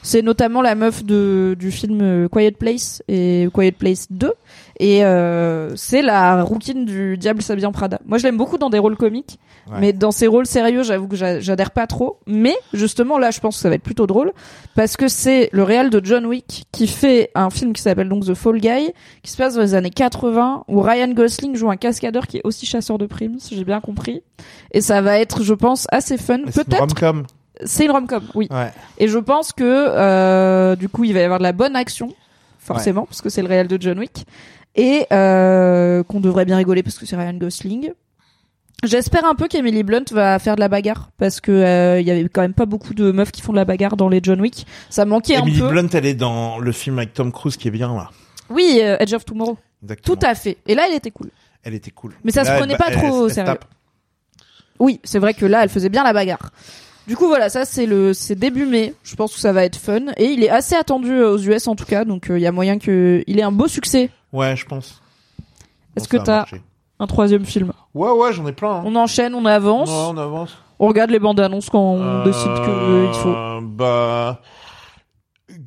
C'est notamment la meuf de du film euh, Quiet Place et Quiet Place 2. Et euh, c'est la rouquine du Diable s'habille en Prada. Moi, je l'aime beaucoup dans des rôles comiques, Ouais. mais dans ses rôles sérieux, j'avoue que j'a- j'adhère pas trop. Mais justement, là, je pense que ça va être plutôt drôle parce que c'est le réal de John Wick qui fait un film qui s'appelle donc The Fall Guy, qui se passe dans les années 80, où Ryan Gosling joue un cascadeur qui est aussi chasseur de primes, si j'ai bien compris. Et ça va être, je pense, assez fun. Peut-être. C'est une rom-com, oui. Ouais. Et je pense que euh, du coup, il va y avoir de la bonne action, forcément, parce que c'est le réel de John Wick, et euh, qu'on devrait bien rigoler parce que c'est Ryan Gosling. J'espère un peu qu'Emily Blunt va faire de la bagarre parce que euh, il y avait quand même pas beaucoup de meufs qui font de la bagarre dans les John Wick. Ça manquait Emily un peu. Blunt, elle est dans le film avec Tom Cruise qui est bien là. Oui, euh, Edge of Tomorrow. Exactement. Tout à fait. Et là, elle était cool. Elle était cool. Mais ça Là, se prenait pas elle- trop au elle sérieux. tape. Oui, c'est vrai que là, elle faisait bien la bagarre. Du coup, voilà, ça c'est le c'est début mai. Je pense que ça va être fun et il est assez attendu euh, aux US en tout cas, donc euh, il y a moyen que il ait un beau succès. Ouais, je pense. Est-ce que t'as un troisième film? Ouais, ouais, j'en ai plein. hein. On enchaîne, on avance, Ouais, on avance. on regarde les bandes annonces quand on Euh, décide que il faut. Bah.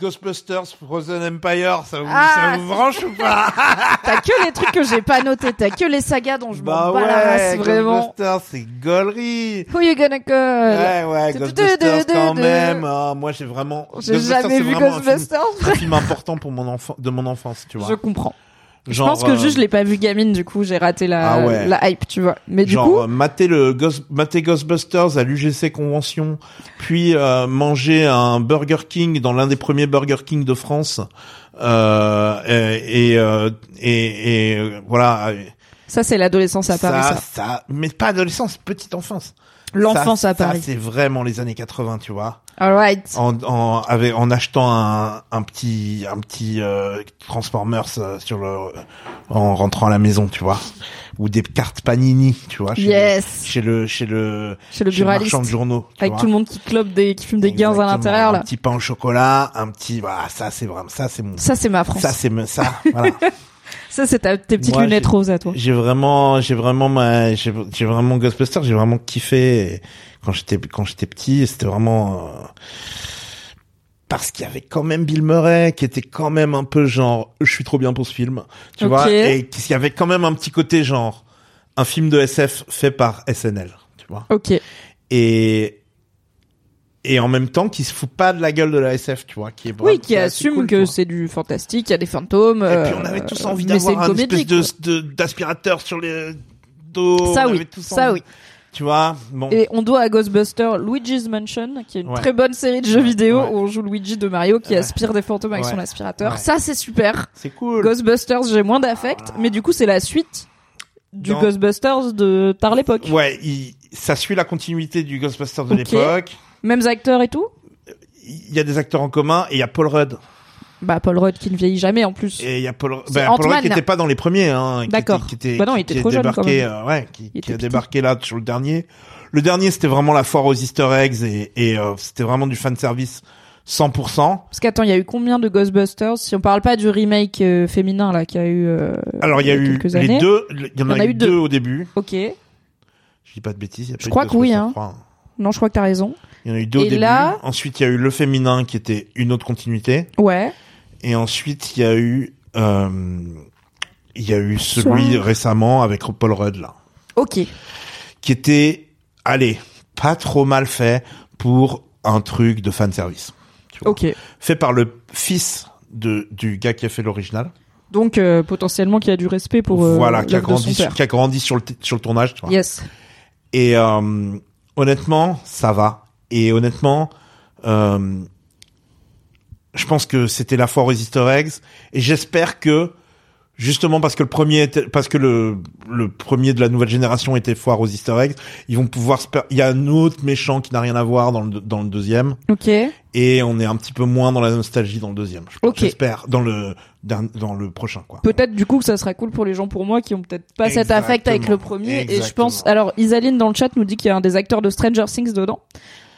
Ghostbusters, Frozen Empire, ça vous, Ah, ça vous branche ou pas T'as que les trucs que j'ai pas notés, t'as que les sagas dont je Bah m'en bats la race, ouais, vraiment. Ghostbusters, c'est gaulerie. Who you gonna call? Ouais, ouais, Ghostbusters quand même. Ah, moi, j'ai vraiment. J'ai jamais c'est vu Ghostbusters. un film important pour mon enfant, de mon enfance, tu vois. Je comprends. Je Genre, pense que euh, juste je l'ai pas vu gamine, du coup j'ai raté la Ah ouais. la hype, tu vois. Mais du genre coup, euh, mater le Ghost, mater Ghostbusters à l'UGC convention, puis euh, manger un Burger King dans l'un des premiers Burger King de France, euh, et et, euh, et, et, euh, voilà. ça c'est l'adolescence à Paris, ça. ça, mais pas adolescence, petite enfance. L'enfance Ça- à Paris. Ça, c'est vraiment les années 80, tu vois. Alright. en, en, avec, en achetant un, un petit, un petit euh, Transformers euh, sur le, en rentrant à la maison, tu vois, ou des cartes Panini, tu vois, chez, Yes. le, chez le, chez le, Chez le chez marchand de journaux, tu Avec vois. tout le monde qui clope des, qui fume des gains à l'intérieur, là. Un petit pain au chocolat, un petit, voilà, ça c'est vraiment, ça c'est mon, Ça, c'est ma France. ça c'est me- ça, voilà. Ça, c'est tes petites Moi, lunettes roses à toi. J'ai vraiment, j'ai vraiment ma, j'ai vraiment Ghostbusters, j'ai vraiment kiffé et quand j'étais quand j'étais petit, c'était vraiment euh, parce qu'il y avait quand même Bill Murray qui était quand même un peu genre je suis trop bien pour ce film, tu vois, et qu'il y avait quand même un petit côté genre un film de SF fait par SNL, tu vois, Ok. et et en même temps qui se fout pas de la gueule de la SF, tu vois, qui est Oui, qui assume cool, que c'est du fantastique, il y a des fantômes. Et puis euh, on avait tous envie mais c'est d'avoir une un espèce de d'aspirateur sur les dos. Ça on oui, tous ça envie. oui. Tu vois, bon. Et on doit à Ghostbusters Luigi's Mansion, qui est une Ouais. très bonne série de jeux vidéo ouais. où on joue Luigi de Mario qui Ouais. aspire des fantômes avec son aspirateur. Ça, c'est super. C'est cool. Ghostbusters, j'ai moins d'affect, mais du coup, c'est la suite du Dans- Ghostbusters de tard l'époque. Ouais, il- ça suit la continuité du Ghostbusters de l'époque. Mêmes acteurs et tout. Il y a des acteurs en commun et il y a Paul Rudd. Bah, Paul Rudd qui ne vieillit jamais en plus. Et il y a Paul, bah, Paul. Rudd qui était pas dans les premiers, hein. D'accord. était- Qui était, Bah non, il était qui trop jeune, débarqué, quand même. euh, ouais, qui, a petit. débarqué là sur le dernier. Le dernier, c'était vraiment la foire aux Easter eggs et, et euh, c'était vraiment du fan service 100%. Parce qu'attends, il y a eu combien de Ghostbusters? Si on parle pas du remake euh, féminin là, qui a eu. Alors il y a eu les années. deux, il y en a, eu deux. au début. Ok. Je dis pas de bêtises. il y a Je pas crois que oui, hein. 3. Non, je crois que t'as raison. Il y en a eu deux au début. là- Ensuite, il y a eu le féminin qui était une autre continuité. Ouais. Et ensuite, il y a eu, euh, il y a eu celui récemment avec Paul Rudd là, Ok. qui était, allez, pas trop mal fait pour un truc de fan service. Ok. Fait par le fils de du gars qui a fait l'original. Donc euh, potentiellement qu'il y a du respect pour euh, voilà, qui a grandi, père. qui a grandi sur le sur le tournage. Tu vois. Yes. Et euh, honnêtement, ça va. Et honnêtement, euh, je pense que c'était la foire aux Easter eggs. Et j'espère que justement parce que le premier était, parce que le le premier de la nouvelle génération était foire aux Easter eggs, ils vont pouvoir. Il y a un autre méchant qui n'a rien à voir dans le dans le deuxième. Ok. Et on est un petit peu moins dans la nostalgie dans le deuxième. J'espère dans le dans, le prochain quoi. Peut-être du coup que ça sera cool pour les gens pour moi qui ont peut-être pas cet affect avec le Exactement. premier. Et je Exactement. pense. Alors Isaline dans le chat nous dit qu'il y a un des acteurs de Stranger Things dedans.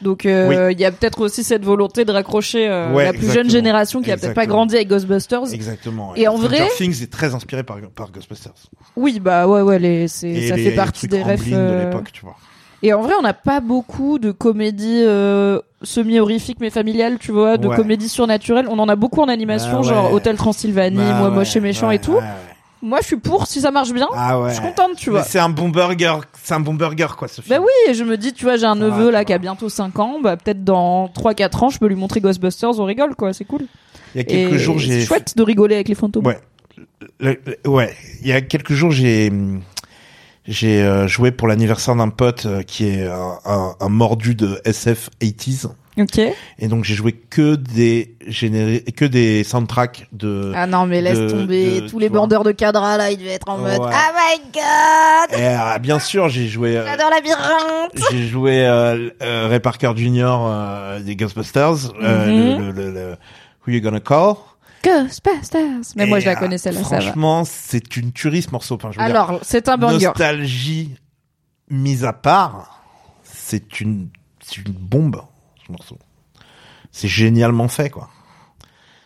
Donc euh, il y a peut-être aussi cette volonté de raccrocher euh, Ouais, la plus jeune exactement. génération qui a peut-être pas Exactement. grandi avec Ghostbusters. Exactement. Et en Stranger vrai- Things est très inspiré par par Ghostbusters. Oui bah ouais ouais les c'est Et ça les fait partie des refs. Ramblin euh, de l'époque, tu vois. Et en vrai, on n'a pas beaucoup de comédies euh, semi-horrifiques mais familiales, tu vois, de Ouais. comédies surnaturelles. On en a beaucoup en animation, Bah ouais. genre Hôtel Transylvanie, Bah Moi ouais, moche et méchant et tout. Moi, je suis pour si ça marche bien. Ah ouais. Je suis contente, tu vois. Mais c'est un bon burger, c'est un bon burger quoi ce film. Bah oui, et je me dis, tu vois, j'ai un neveu là qui a bientôt 5 ans, bah peut-être dans 3-4 ans, je peux lui montrer Ghostbusters, on rigole quoi, c'est cool. Il y a quelques et jours j'ai C'est chouette de rigoler avec les fantômes. Ouais. Le- le- ouais, il y a quelques jours j'ai j'ai euh, joué pour l'anniversaire d'un pote euh, qui est un, un, un mordu de SF 80s Ok. et donc j'ai joué que des générés que des soundtracks de Ah non, mais laisse de- tomber. de- Tous les bandeurs de cadra là, ils devaient être en mode. Oh my god, Et, euh, bien sûr, j'ai joué euh, j'adore labyrinthe. j'ai joué euh, euh, Ray Parker Jr. euh, des Ghostbusters euh, Mhm. le, le, le, le Who You Gonna Call? Ghostbusters. Mais moi, je la euh, connais celle-là, ça va. Franchement, c'est une tuerie ce morceau. Enfin, je veux dire, Alors, c'est un banger. nostalgie mise à part, c'est une, c'est une bombe, ce morceau. C'est génialement fait, quoi.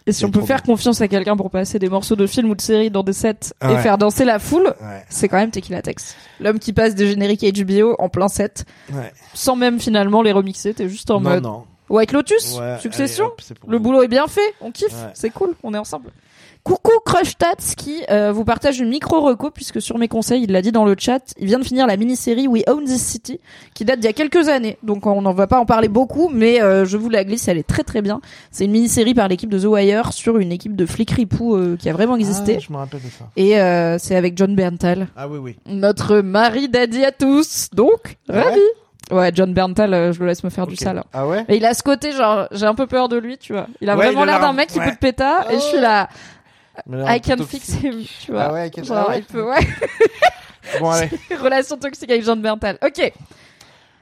Et si on peut faire confiance à quelqu'un pour passer des morceaux de films ou de séries dans des sets et Ouais. faire danser la foule, Ouais, c'est quand même Tequila Tex. L'homme qui passe des génériques HBO en plein set, ouais. sans même finalement les remixer, t'es juste en non, mode non. White Lotus, Succession, allez, hop, le vous. boulot est bien fait, on kiffe, c'est cool, on est ensemble. Coucou Crush Tats qui euh, vous partage une micro reco puisque sur mes conseils, il l'a dit dans le chat, il vient de finir la mini-série We Own This City qui date d'il y a quelques années. Donc on n'en va pas en parler beaucoup, mais euh, je vous la glisse, elle est très très bien. C'est une mini-série par l'équipe de The Wire sur une équipe de flics ripoux euh, qui a vraiment existé. Ah, je me rappelle de ça. Et euh, c'est avec John Berntal, Ah oui, oui. notre mari daddy à tous. Donc, Ah ouais ravi. Ouais, John Berntal, euh, je le laisse me faire du sale. Ah ouais Et il a ce côté, genre, j'ai un peu peur de lui, tu vois. Il a Ouais, vraiment l'air d'un mec qui ouais. peut te péta, et je suis là, I can fix him, tu vois. Ah ouais, I can- Genre, ah ouais il peut, ouais. Bon, allez. Relation toxique avec John Berntal. Ok.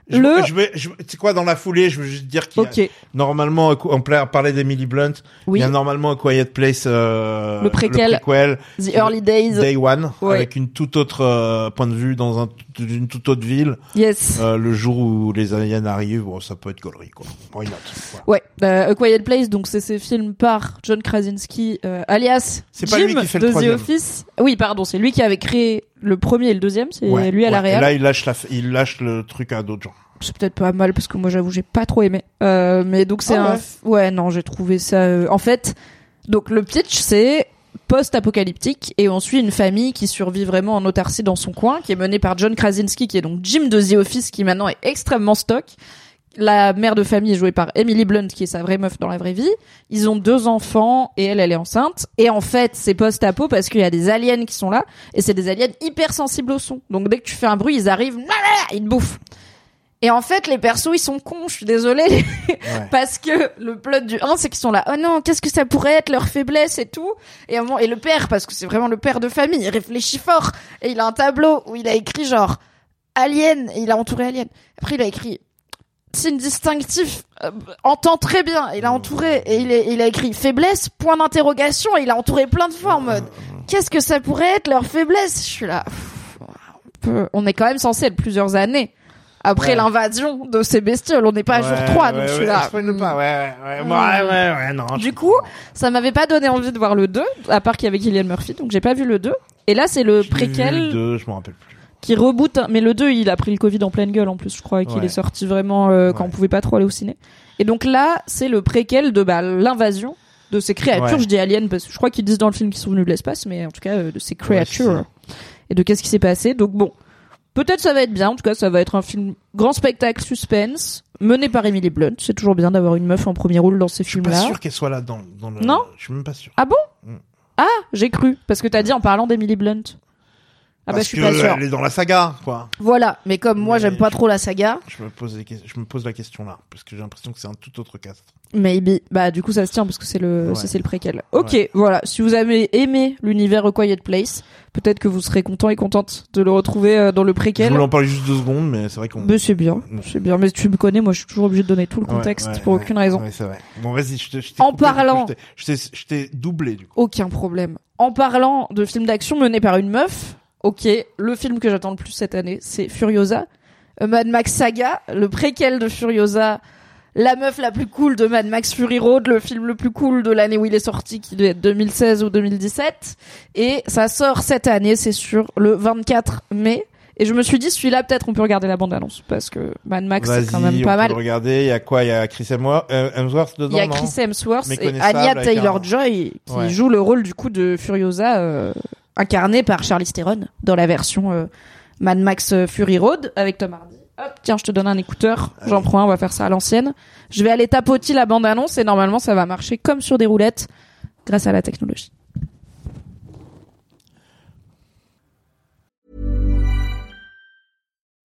Je, Le- je vais, je, c'est quoi dans la foulée Je veux juste dire qu'il y a normalement, on parlait d'Emily Blunt. Oui. Il y a normalement A Quiet Place, euh, Le préquel. préquel, The Early Days. Day One, Ouais. avec une toute autre euh, point de vue dans un, une toute autre ville. Yes. Euh, le jour où les aliens arrivent, bon, ça peut être gaulerie, quoi. Why not Voilà. Ouais, euh, A Quiet Place, donc c'est ces films par John Krasinski, euh, alias C'est pas Jim lui qui fait le de The. Office. Oui, pardon, c'est lui qui avait créé le premier et le deuxième, c'est Ouais, lui à la ouais. Et réal. là, il lâche la, f- il lâche le truc à d'autres gens. C'est peut-être pas mal parce que moi j'avoue j'ai pas trop aimé. Euh, mais donc c'est Ah un, ouais. ouais non j'ai trouvé ça. euh, En fait, donc le pitch c'est post-apocalyptique et on suit une famille qui survit vraiment en autarcie dans son coin, qui est menée par John Krasinski, qui est donc Jim de The Office, qui maintenant est extrêmement stock. La mère de famille est jouée par Emily Blunt, qui est sa vraie meuf dans la vraie vie. Ils ont deux enfants et elle, elle est enceinte. Et en fait, c'est post-apo parce qu'il y a des aliens qui sont là et c'est des aliens hyper sensibles au son. Donc dès que tu fais un bruit, ils arrivent, ils te bouffent. Et en fait, les persos, ils sont cons, je suis désolée. Ouais. Parce que le plot du 1, c'est qu'ils sont là, oh non, qu'est-ce que ça pourrait être leur faiblesse et tout. Et, moment- et le père, parce que c'est vraiment le père de famille, il réfléchit fort. Et il a un tableau où il a écrit genre, Alien, et il a entouré Alien. Après, il a écrit, signe distinctif, euh, entend très bien. Il a entouré, et il, est- il a écrit faiblesse, point d'interrogation, et il a entouré plein de fois en mode, qu'est-ce que ça pourrait être leur faiblesse? Je suis là, pff, on peut- on est quand même censé être plusieurs années après Ouais. l'invasion de ces bestioles. On n'est pas à jour 3, donc ouais, je suis là. spoil pas, ouais, ouais, ouais, ouais, ouais, ouais, non. je Du coup, ça m'avait pas donné envie de voir le 2, à part qu'il y avait Killian Murphy, donc j'ai pas vu le 2. Et là, c'est le Je vu préquel le deux, je m'en rappelle plus. Qui reboot, mais le 2, il a pris le Covid en pleine gueule en plus, je crois, et qu'il Ouais. est sorti vraiment euh, quand Ouais. on pouvait pas trop aller au ciné. Et donc là, c'est le préquel de bah, l'invasion de ces créatures, Ouais. je dis aliens parce que je crois qu'ils disent dans le film qu'ils sont venus de l'espace, mais en tout cas euh, de ces créatures et de qu'est-ce qui s'est passé. Donc bon, peut-être ça va être bien, en tout cas ça va être un film grand spectacle suspense mené par Emily Blunt. C'est toujours bien d'avoir une meuf en premier rôle dans ces Je suis pas films-là. sûr qu'elle soit là dans, dans le. Non Je suis même pas sûr. Ah bon Mm. Ah, j'ai cru parce que t'as dit en parlant d'Emily Blunt. Ah bah Parce je suis que pas sûre. Elle est dans la saga, quoi. Voilà, mais comme moi Mais j'aime pas trop la saga, Je me pose, que- je me pose la question là, parce que j'ai l'impression que c'est un tout autre cast. maybe. Bah du coup ça se tient parce que c'est le Ouais. c'est c'est le préquel. Ok, voilà. Si vous avez aimé l'univers A Quiet Place, peut-être que vous serez content et contente de le retrouver euh, dans le Je préquel. voulais en parler juste deux secondes, mais c'est vrai qu'on. Mais c'est bien, c'est bien. Mais tu me connais, moi je suis toujours obligé de donner tout le Ouais, contexte ouais, pour ouais, aucune raison. Ouais, c'est vrai. Bon, vas-y, je te- je t'ai En coupé, du coup, parlant- je t'ai- Je t'ai, je t'ai doublé, du coup. Aucun problème. En parlant de films d'action menés par une meuf, ok, le film que j'attends le plus cette année, c'est Furiosa. Euh, Mad Max Saga, le préquel de Furiosa, la meuf la plus cool de Mad Max Fury Road, le film le plus cool de l'année où il est sorti, qui doit être 2016 ou 2017. Et ça sort cette année, c'est sûr, le 24 mai. Et je me suis dit, celui-là, peut-être on peut regarder la bande-annonce, parce que Mad Max, c'est quand même on pas peut mal. le regarder. Il y a quoi? Il y a Chris Hemsworth, euh, dedans, Il y a Chris Hemsworth et Anya Taylor-Joy qui Ouais. joue le rôle du coup de Furiosa euh, incarné par Charlize Theron dans la version euh, Mad Max euh, Fury Road avec Tom Hardy. Hop, tiens, je te donne un écouteur. J'en prends un, on va faire ça à l'ancienne. Je vais aller tapoter la bande-annonce et normalement ça va marcher comme sur des roulettes grâce à la technologie.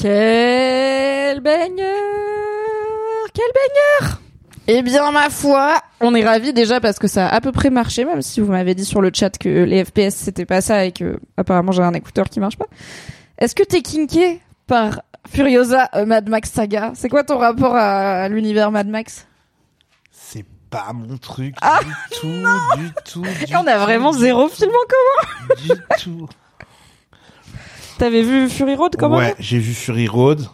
Quel baigneur Quel baigneur Eh bien, ma foi, on est ravis déjà parce que ça a à peu près marché, même si vous m'avez dit sur le chat que les FPS c'était pas ça et que apparemment j'ai un écouteur qui marche pas. Est-ce que t'es kinké par Furiosa euh, Mad Max Saga? C'est quoi ton rapport à, l'univers Mad Max? C'est pas mon truc Ah, du tout, du tout. Et on a vraiment zéro film en commun. Du tout. T'avais vu Fury Road comment ouais, j'ai vu Fury Road.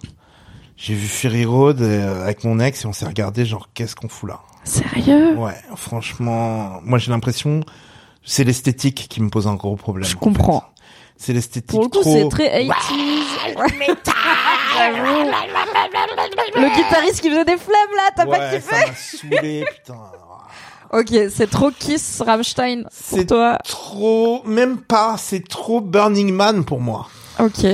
J'ai vu Fury Road euh, avec mon ex et on s'est regardé genre qu'est-ce qu'on fout là? Sérieux? Ouais, franchement, moi j'ai l'impression c'est l'esthétique qui me pose un gros problème. Je en comprends. fait. C'est l'esthétique Pour le coup, trop... c'est très 80s. J'avoue. Le guitariste qui faisait des flammes là, t'as pas kiffé ça m'a saoulé, putain. Ok, c'est trop Kiss Rammstein pour C'est toi. trop, même pas, c'est trop Burning Man pour moi. Ok.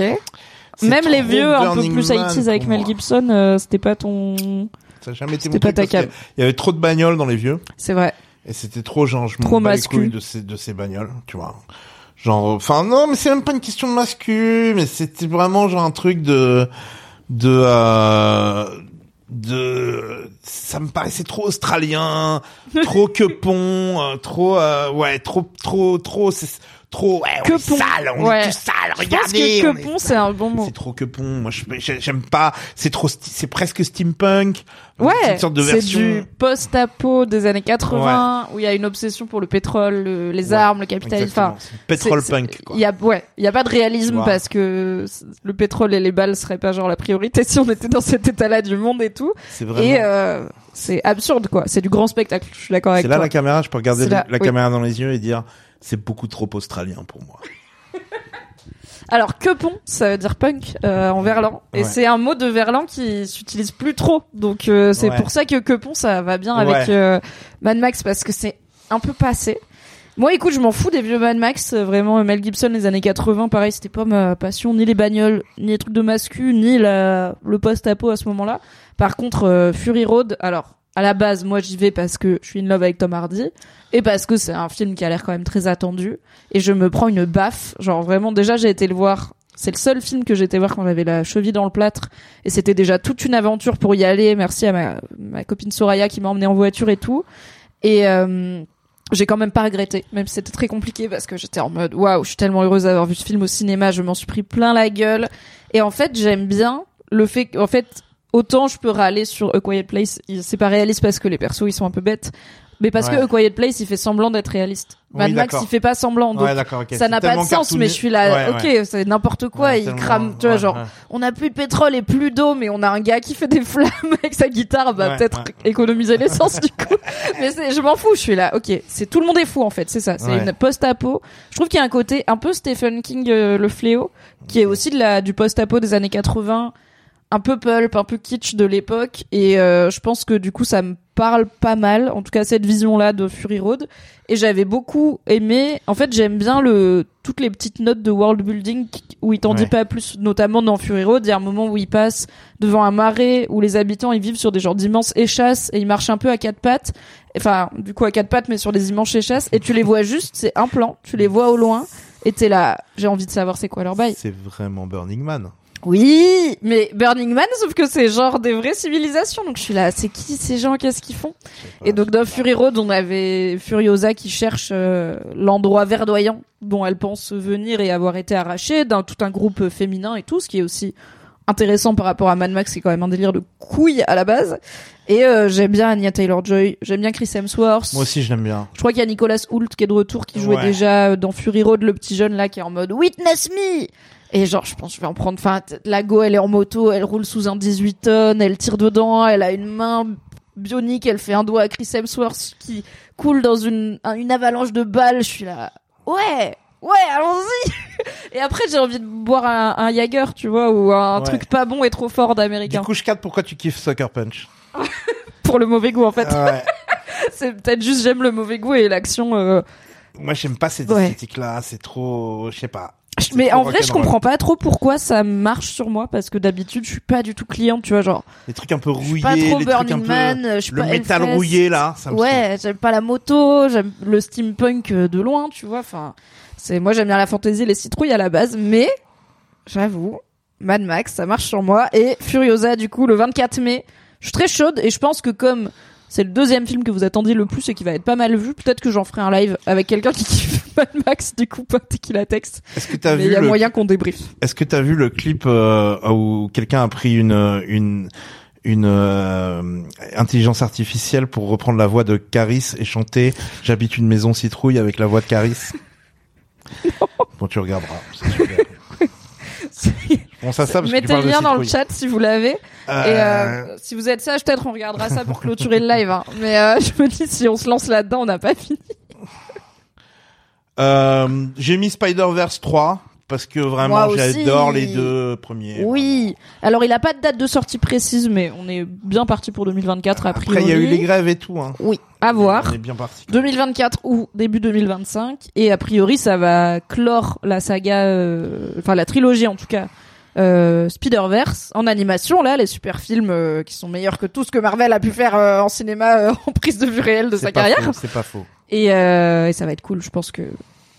Même les vieux, un peu plus Man 80s avec Mel. Gibson, euh, c'était pas ton... Ça a jamais été mon pas ta cam. Il y avait trop de bagnoles dans les vieux. C'est vrai. Et c'était trop genre, je Trop me bats les mascu. couilles de ces, de ces bagnoles, tu vois. Genre, enfin, non, mais c'est même pas une question de mascu, mais c'était vraiment genre un truc de, de, euh, de, ça me paraissait trop australien, trop que pont, euh, trop, euh, ouais, trop, trop, trop, trop, ouais, on Que est pont. sale, on Ouais. est tout sale, Je pense regardez. que on que est pont, c'est un bon mot. C'est trop que pont. Moi, j'aime pas. C'est trop. C'est presque steampunk. Ouais, Une sorte de c'est version. du post-apo des années 80 où il y a une obsession pour le pétrole, le- les Ouais, armes, le capitalisme. Exactement. Enfin, C'est c'est- punk. c'est-. Il y a ouais, il y a pas de réalisme parce que le pétrole et les balles seraient pas genre la priorité si on était dans cet état-là du monde et tout. C'est vraiment. Et euh, c'est absurde quoi. C'est du grand spectacle. Je suis d'accord avec C'est là toi. la caméra. Je peux regarder C'est la oui. caméra dans les yeux et dire c'est beaucoup trop australien pour moi. Alors que pont, ça veut dire punk euh, en verlan et Ouais. c'est un mot de verlan qui s'utilise plus trop. Donc euh, c'est Ouais. pour ça que que pont ça va bien Ouais. avec euh, Mad Max parce que c'est un peu passé. Moi écoute, je m'en fous des vieux Mad Max, euh, vraiment Mel Gibson les années 80 pareil, c'était pas ma passion ni les bagnoles, ni les trucs de mascu, ni la le post-apo à ce moment-là. Par contre euh, Fury Road, alors à la base, moi j'y vais parce que je suis in love avec Tom Hardy et parce que c'est un film qui a l'air quand même très attendu et je me prends une baffe. Genre vraiment, déjà j'ai été le voir. C'est le seul film que j'ai été voir quand j'avais la cheville dans le plâtre et c'était déjà toute une aventure pour y aller. Merci à ma, copine Soraya qui m'a emmené en voiture et tout. Et euh, j'ai quand même pas regretté, même si c'était très compliqué parce que j'étais en mode waouh, je suis tellement heureuse d'avoir vu ce film au cinéma, je m'en suis pris plein la gueule. Et en fait, j'aime bien le fait qu'en fait, autant je peux râler sur A Quiet Place, c'est pas réaliste parce que les persos ils sont un peu bêtes, mais parce Ouais. que A Quiet Place il fait semblant d'être réaliste. Oui, Mad Max il fait pas semblant, donc ouais, d'accord. ok. ça n'a pas de sens, mais je suis là, Ouais, ok, c'est n'importe quoi, il crame, tu vois, genre, on a plus de pétrole et plus d'eau, mais on a un gars qui fait des flammes avec sa guitare, bah peut-être économiser l'essence du coup. Mais c'est, je m'en fous, je suis là, ok, c'est tout le monde est fou en fait, c'est ça, c'est une post-apo. Je trouve qu'il y a un côté un peu Stephen King, euh, le fléau, qui est aussi de la du post-apo des années 80, un peu pulp, un peu kitsch de l'époque, et euh, je pense que du coup ça me parle pas mal, en tout cas cette vision-là de Fury Road. Et j'avais beaucoup aimé. En fait, j'aime bien le toutes les petites notes de world building où il t'en dit pas plus, notamment dans Fury Road. Il y a un moment où il passe devant un marais où les habitants ils vivent sur des genres d'immenses échasses et ils marchent un peu à quatre pattes. Enfin, du coup à quatre pattes, mais sur des immenses échasses. Et tu les vois juste, c'est un plan. Tu les vois au loin. Et t'es là, j'ai envie de savoir c'est quoi leur bail. C'est vraiment Burning Man. Oui, mais Burning Man, sauf que c'est genre des vraies civilisations. Donc je suis là, c'est qui ces gens? Qu'est-ce qu'ils font? Et donc dans Fury Road, on avait Furiosa qui cherche euh, l'endroit verdoyant dont elle pense venir et avoir été arrachée d'un tout un groupe féminin et tout, ce qui est aussi intéressant par rapport à Mad Max, c'est quand même un délire de couilles à la base. Et euh, j'aime bien Anya Taylor-Joy, j'aime bien Chris Hemsworth. Moi aussi, je l'aime bien. Je crois qu'il y a Nicolas Hoult qui est de retour, qui jouait Ouais. déjà dans Fury Road, le petit jeune là qui est en mode Witness me. Et genre, je pense je vais en prendre. Enfin, la go, elle est en moto, elle roule sous un 18 tonnes, elle tire dedans, elle a une main bionique, elle fait un doigt à Chris Hemsworth qui coule dans une un- une avalanche de balles. Je suis là, ouais, ouais, allons-y. Et après, j'ai envie de boire un, un Jaeger, tu vois, ou un Ouais. truc pas bon et trop fort Du d'américain. coup, je cadre pourquoi tu kiffes Sucker Punch. Pour le mauvais goût, en fait. Ouais. C'est peut-être juste j'aime le mauvais goût et l'action. euh, Moi, j'aime pas cette Ouais. esthétique-là. C'est trop, je sais pas. Mais en vrai, je comprends pas trop pourquoi ça marche sur moi parce que d'habitude, je suis pas du tout cliente, tu vois, genre. Les trucs un peu rouillés, pas trop les trucs un Burning peu, Man, je suis le pas métal rouillé là, ça me Ouais, j'aime pas la moto, j'aime le steampunk euh, de loin, tu vois. Enfin, c'est moi j'aime bien la fantaisie, les citrouilles à la base, mais j'avoue, Mad Max, ça marche sur moi et Furiosa du coup le 24 mai. Je suis très chaude et je pense que comme c'est le deuxième film que vous attendiez le plus et qui va être pas mal vu, peut-être que j'en ferai un live avec quelqu'un qui kiffe Mad Max du coup pas Tequila Text. Est-ce que t'as vu il y a le moyen qu'on débriefe. Est-ce que t'as vu le clip euh, où quelqu'un a pris une une une euh, intelligence artificielle pour reprendre la voix de Caris et chanter J'habite une maison citrouille avec la voix de Caris? bon, tu regarderas. Bon, ça, ça parce Mettez le lien dans le chat si vous l'avez. Euh, Et euh, si vous êtes sage, peut-être on regardera ça pour clôturer le live. hein. Mais euh, je me dis, si on se lance là-dedans, on n'a pas fini. Euh, j'ai mis Spider-Verse 3 parce que vraiment Moi aussi. j'adore les deux premiers. Oui. Alors, il a pas de date de sortie précise, mais on est bien parti pour 2024 a priori. Après, il y a eu les grèves et tout. Hein. Oui, à voir. On est bien parti. 2024 ou début 2025 et a priori ça va clore la saga euh, enfin la trilogie en tout cas euh, Spider-Verse en animation là les super films euh, qui sont meilleurs que tout ce que Marvel a pu faire en cinéma en prise de vue réelle de C'est sa carrière faux, C'est pas faux. Et, euh, et ça va être cool je pense que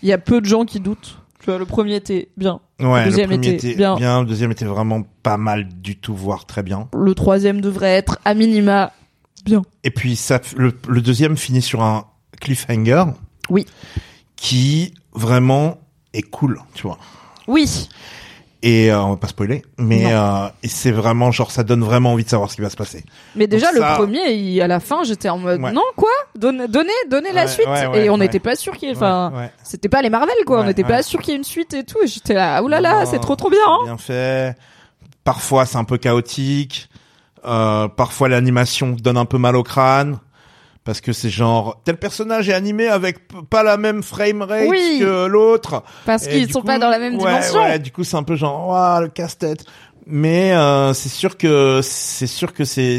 il y a peu de gens qui doutent tu vois le premier était bien Ouais, Le deuxième le premier était était bien. bien. le deuxième était vraiment pas mal du tout, voire très bien. le troisième devrait être à minima bien Et puis ça, le, le deuxième finit sur un cliffhanger. Oui. Qui vraiment est cool, tu vois. oui Et euh, on va pas spoiler, mais euh, c'est vraiment genre ça donne vraiment envie de savoir ce qui va se passer. Mais déjà, Donc le premier, il- à la fin, j'étais en mode Ouais. non quoi, donnez, donnez, donnez la suite. ouais, et on n'était pas sûr qu'il y ait, enfin, c'était pas les Marvel quoi, on n'était pas sûr qu'il y ait une suite et tout. Et j'étais là, oulala, Non, c'est trop trop bien. hein. Bien fait. Parfois c'est un peu chaotique. Euh, parfois l'animation donne un peu mal au crâne. Parce que c'est genre tel personnage est animé avec pas la même frame rate Oui. que l'autre. Parce qu'ils sont coup, pas dans la même dimension. Ouais, du coup, c'est un peu genre, ouah, le casse-tête. Mais euh, c'est sûr que c'est sûr que c'est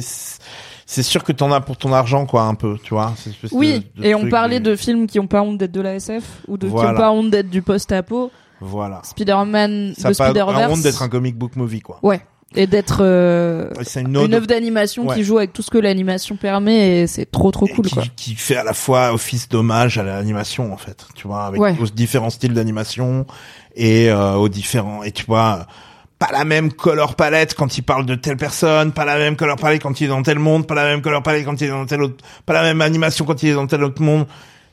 c'est sûr que t'en as pour ton argent, quoi, un peu, tu vois. Oui, de- de et on parlait du- de films qui ont pas honte d'être de la SF ou de qui ont pas honte d'être du post-apo. Voilà. Spider-Man, Ça pas Spider-Verse. honte d'être un comic book movie, quoi. Ouais. Et d'être euh, une œuvre d'animation Ouais. qui joue avec tout ce que l'animation permet et c'est trop trop et cool qui, quoi. qui fait à la fois office d'hommage à l'animation, en fait, tu vois, avec Ouais. aux différents styles d'animation et euh, aux différents et tu vois. Pas la même color palette quand il parle de telle personne, pas la même color palette quand il est dans tel monde, pas la même color palette quand il est dans tel autre, pas la même animation quand il est dans tel autre monde.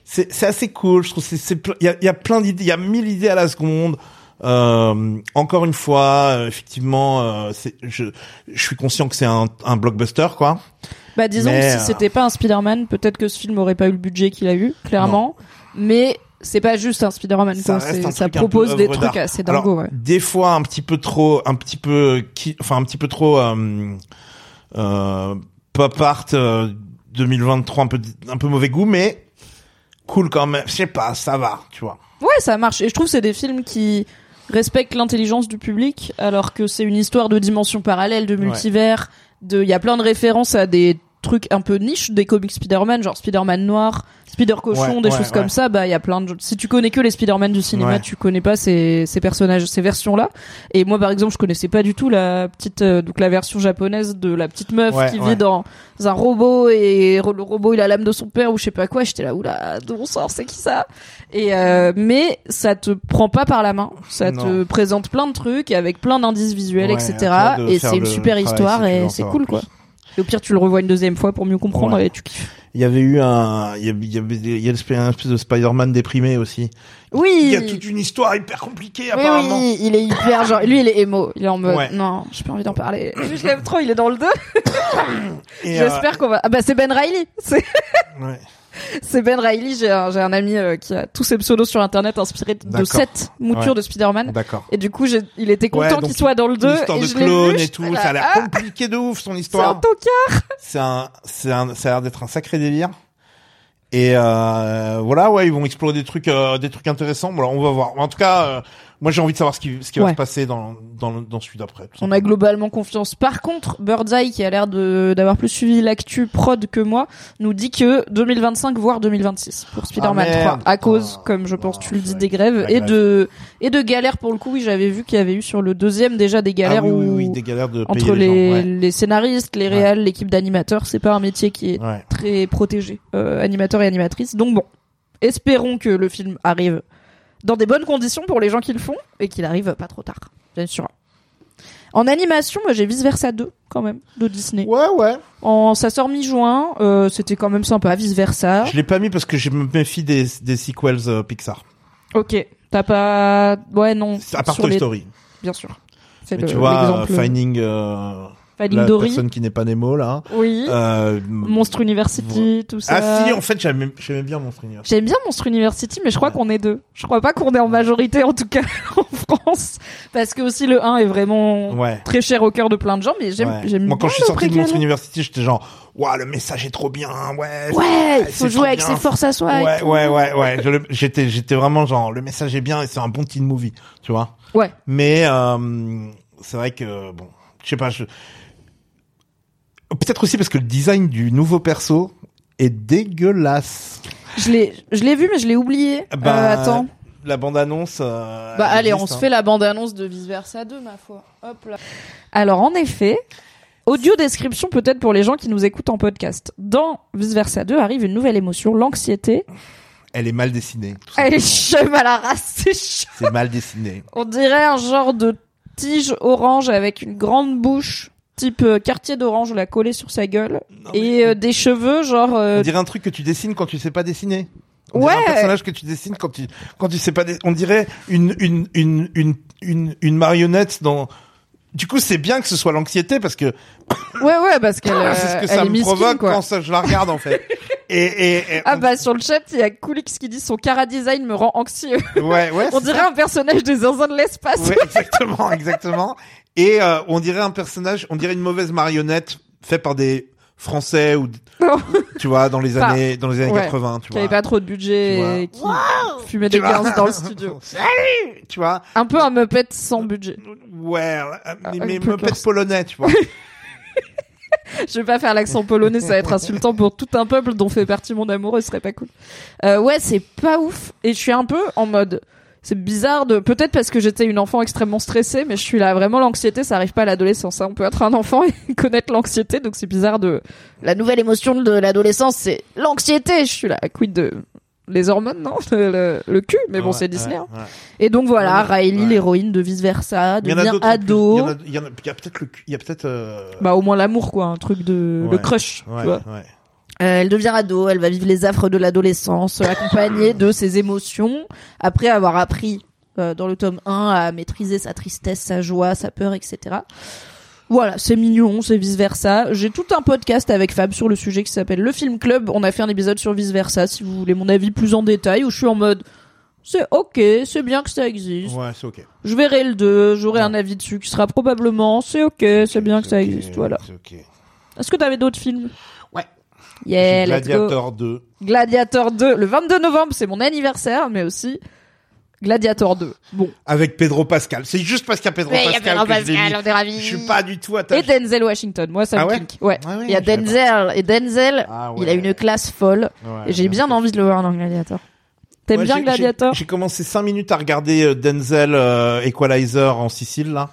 C'est assez cool, je trouve. C'est c'est ple- il y a, il y a plein d'idées, il y a mille idées à la seconde. Euh, encore une fois, euh, effectivement, euh, je je suis conscient que c'est un, un blockbuster quoi. Bah disons Mais, que euh, si c'était pas un Spider-Man, peut-être que ce film aurait pas eu le budget qu'il a eu, clairement. Mais c'est pas juste un Spider-Man, Ça un Ça propose des trucs assez Alors, dingo, ouais. Des fois un petit peu trop, un petit peu, qui, enfin un petit peu trop euh, euh, pop art euh, 2023, un peu un peu mauvais goût, mais cool quand même. Je sais pas, ça va, tu vois. Ouais, ça marche. Et je trouve que c'est des films qui respectent l'intelligence du public, alors que c'est une histoire de dimensions parallèles, de multivers. De, il y a plein de références à des trucs un peu niche des comics Spider-Man, genre Spider-Man noir, Spider-Cochon, Ouais, des ouais, choses ouais. comme ça. Bah, il y a plein de, si tu connais que les Spider-Man du cinéma, tu connais pas ces, ces personnages, ces versions-là. Et moi, par exemple, je connaissais pas du tout la petite, euh, donc la version japonaise de la petite meuf qui vit dans un robot et le robot il a l'âme de son père ou je sais pas quoi. J'étais là, oula, de bon sort, c'est qui ça? Et euh, mais ça te prend pas par la main, ça te présente plein de trucs avec plein d'indices visuels, etc. Et c'est une super histoire et c'est cool plus. Et au pire, tu le revois une deuxième fois pour mieux comprendre Ouais. et tu kiffes. Il y avait eu un, il y avait, il y avait, il y a une espèce un espèce de Spider-Man déprimé aussi. Oui. Il y a toute une histoire hyper compliquée Oui, apparemment. oui, il est hyper genre, lui il est émo, il est en mode, Ouais. non, j'ai pas envie d'en parler. Je l'aime trop, il est dans le 2. Et, euh, J'espère qu'on va, ah bah c'est Ben Riley, c'est, ouais. c'est Ben Riley, j'ai un, un ami euh, qui a tous ses pseudos sur internet inspirés de sept moutures Ouais. de Spider-Man. D'accord. Et du coup, il était content qu'il soit dans le 2. L'histoire et de je clone vu, et tout, là, ça a l'air ah, compliqué de ouf son C'est un histoire. tocard. c'est un, c'est un, ça a l'air d'être un sacré délire. Et euh, voilà, ouais, ils vont explorer des trucs, euh, des trucs intéressants. Bon, alors, on va voir. En tout cas, euh, moi, j'ai envie de savoir ce qui, ce qui va se passer dans, dans, le- dans celui d'après. On a globalement confiance. Par contre, Birdseye, qui a l'air de d'avoir plus suivi l'actu prod que moi, nous dit que 2025 voire 2026 pour Spider-Man Ah, 3 merde. à cause, Ah, comme je pense ah, tu le dis, des grèves et grève. de et de galères pour le coup. Oui, j'avais vu qu'il y avait eu sur le deuxième déjà des galères ah, oui, où oui, oui, des galères de entre les, les, gens. Ouais. les scénaristes, les Ouais. réals, l'équipe d'animateurs, c'est pas un métier qui est très protégé, euh, animateur et animatrice. Donc bon, espérons que le film arrive dans des bonnes conditions pour les gens qui le font et qu'il arrive pas trop tard, bien sûr. En animation, moi j'ai Vice Versa 2 quand même de Disney. Ouais, ouais. En ça sort mi-juin, euh, c'était quand même sympa Vice Versa. Je l'ai pas mis parce que je me méfie des, des sequels euh, Pixar. OK, t'as pas ouais non À part Toy les- Story. bien sûr. C'est Mais le- tu vois, euh. Finding, euh, La Dory. personne qui n'est pas Nemo là. Oui. Euh, Monstre University, tout ça. Ah si, en fait, j'aimais j'aimais bien Monstre University. J'aime bien Monstre University, mais je crois Ouais. qu'on est deux. Je crois pas qu'on est en majorité, en tout cas, en France. Parce que aussi le 1 est vraiment Ouais. très cher au cœur de plein de gens, mais j'aime, j'aime Moi, quand bien je suis sorti de. Monstre University, j'étais genre, waouh, le message est trop bien, ouais. Ouais, il faut jouer avec bien. ses forces à soi. Ouais, ouais, ouais, ouais. J'étais, j'étais vraiment genre, le message est bien et c'est un bon teen movie, tu vois. Ouais. Mais euh, c'est vrai que bon, je sais pas. Je... Peut-être aussi parce que le design du nouveau perso est dégueulasse. Je l'ai, je l'ai vu, mais je l'ai oublié. Bah, Euh, attends. La bande annonce. euh, Bah allez, on se hein. fait la bande-annonce de Vice Versa 2, ma foi. Hop là. Alors en effet, audio description peut-être pour les gens qui nous écoutent en podcast. Dans Vice Versa 2 arrive une nouvelle émotion, l'anxiété. Elle est mal dessinée. Elle est chum à la race, c'est. C'est mal dessiné. On dirait un genre de tige orange avec une grande bouche, type euh, quartier d'orange, la collée sur sa gueule, Non, et euh, des cheveux genre. euh, On dirait un truc que tu dessines quand tu sais pas dessiner. On dirait Ouais. un personnage que tu dessines quand tu quand tu sais pas. dess- On dirait une une une une une, une marionnette dans. Du coup, c'est bien que ce soit l'anxiété parce que Ouais, ouais, parce qu'elle euh, c'est ce que elle ça est me miskine, provoque quoi. quand ça, je la regarde en fait. et et, et Ah bah sur le chat, il y a Coolix qui dit son cara design me rend anxieux. ouais ouais. On c'est dirait un personnage des zinzins de l'espace. Ouais, exactement, exactement. Et euh, on dirait un personnage, on dirait une mauvaise marionnette faite par des Français ou Non. tu vois dans les Enfin, années dans les années ouais, 80, tu qui vois. avait pas trop de budget et qui fumait Tu des gaz dans le studio. Salut, tu vois. Un peu un Muppet sans budget. Ouais, euh, mais, un mais pète corse. polonais, tu vois. Je vais pas faire l'accent polonais, ça va être insultant pour tout un peuple dont fait partie mon amoureux, ce serait pas cool. Euh, ouais, c'est pas ouf. Et je suis un peu en mode, c'est bizarre de, peut-être parce que j'étais une enfant extrêmement stressée, mais je suis là, vraiment l'anxiété, ça arrive pas à l'adolescence. hein. On peut être un enfant et connaître l'anxiété, donc c'est bizarre de, la nouvelle émotion de l'adolescence, c'est l'anxiété. Je suis là, quid de, les hormones, non? Le, le- le cul, mais bon, Ouais, c'est Disney. ouais, hein. ouais. Et donc voilà, Riley, l'héroïne de vice versa, devient ado. Il y en a, peut-être le, il y a peut-être. euh, Bah au moins l'amour quoi, un truc de le crush, tu vois. Euh, elle devient ado, elle va vivre les affres de l'adolescence, euh, accompagnée de ses émotions, après avoir appris euh, dans le tome 1 à maîtriser sa tristesse, sa joie, sa peur, etc. Voilà, c'est mignon, c'est vice versa. J'ai tout un podcast avec Fab sur le sujet qui s'appelle Le Film Club. On a fait un épisode sur vice versa, si vous voulez mon avis plus en détail, où je suis en mode c'est ok, c'est bien que ça existe. Ouais, c'est ok. Je verrai le 2, j'aurai Ouais. un avis dessus qui sera probablement c'est ok, c'est bien que ça existe, voilà. Est-ce que t'avais d'autres films? Yeah. Gladiator 2. Gladiator 2, le 22 novembre, c'est mon anniversaire, mais aussi Gladiator 2. Bon. Avec Pedro Pascal. C'est juste parce qu'il y a Pedro Mais il y a Pascal Pedro que Pascal, on est ravis. Je suis pas du tout Et attaché. Denzel Washington, moi ça Ah me ouais pique. Ouais. Ah ouais, il y a Denzel, et Denzel, Ah il a une classe folle. Ouais, et j'ai bien envie de le voir dans Gladiator. T'aimes Ouais, bien Gladiator j'ai- commencé 5 minutes à regarder euh, Denzel euh, Equalizer en Sicile là.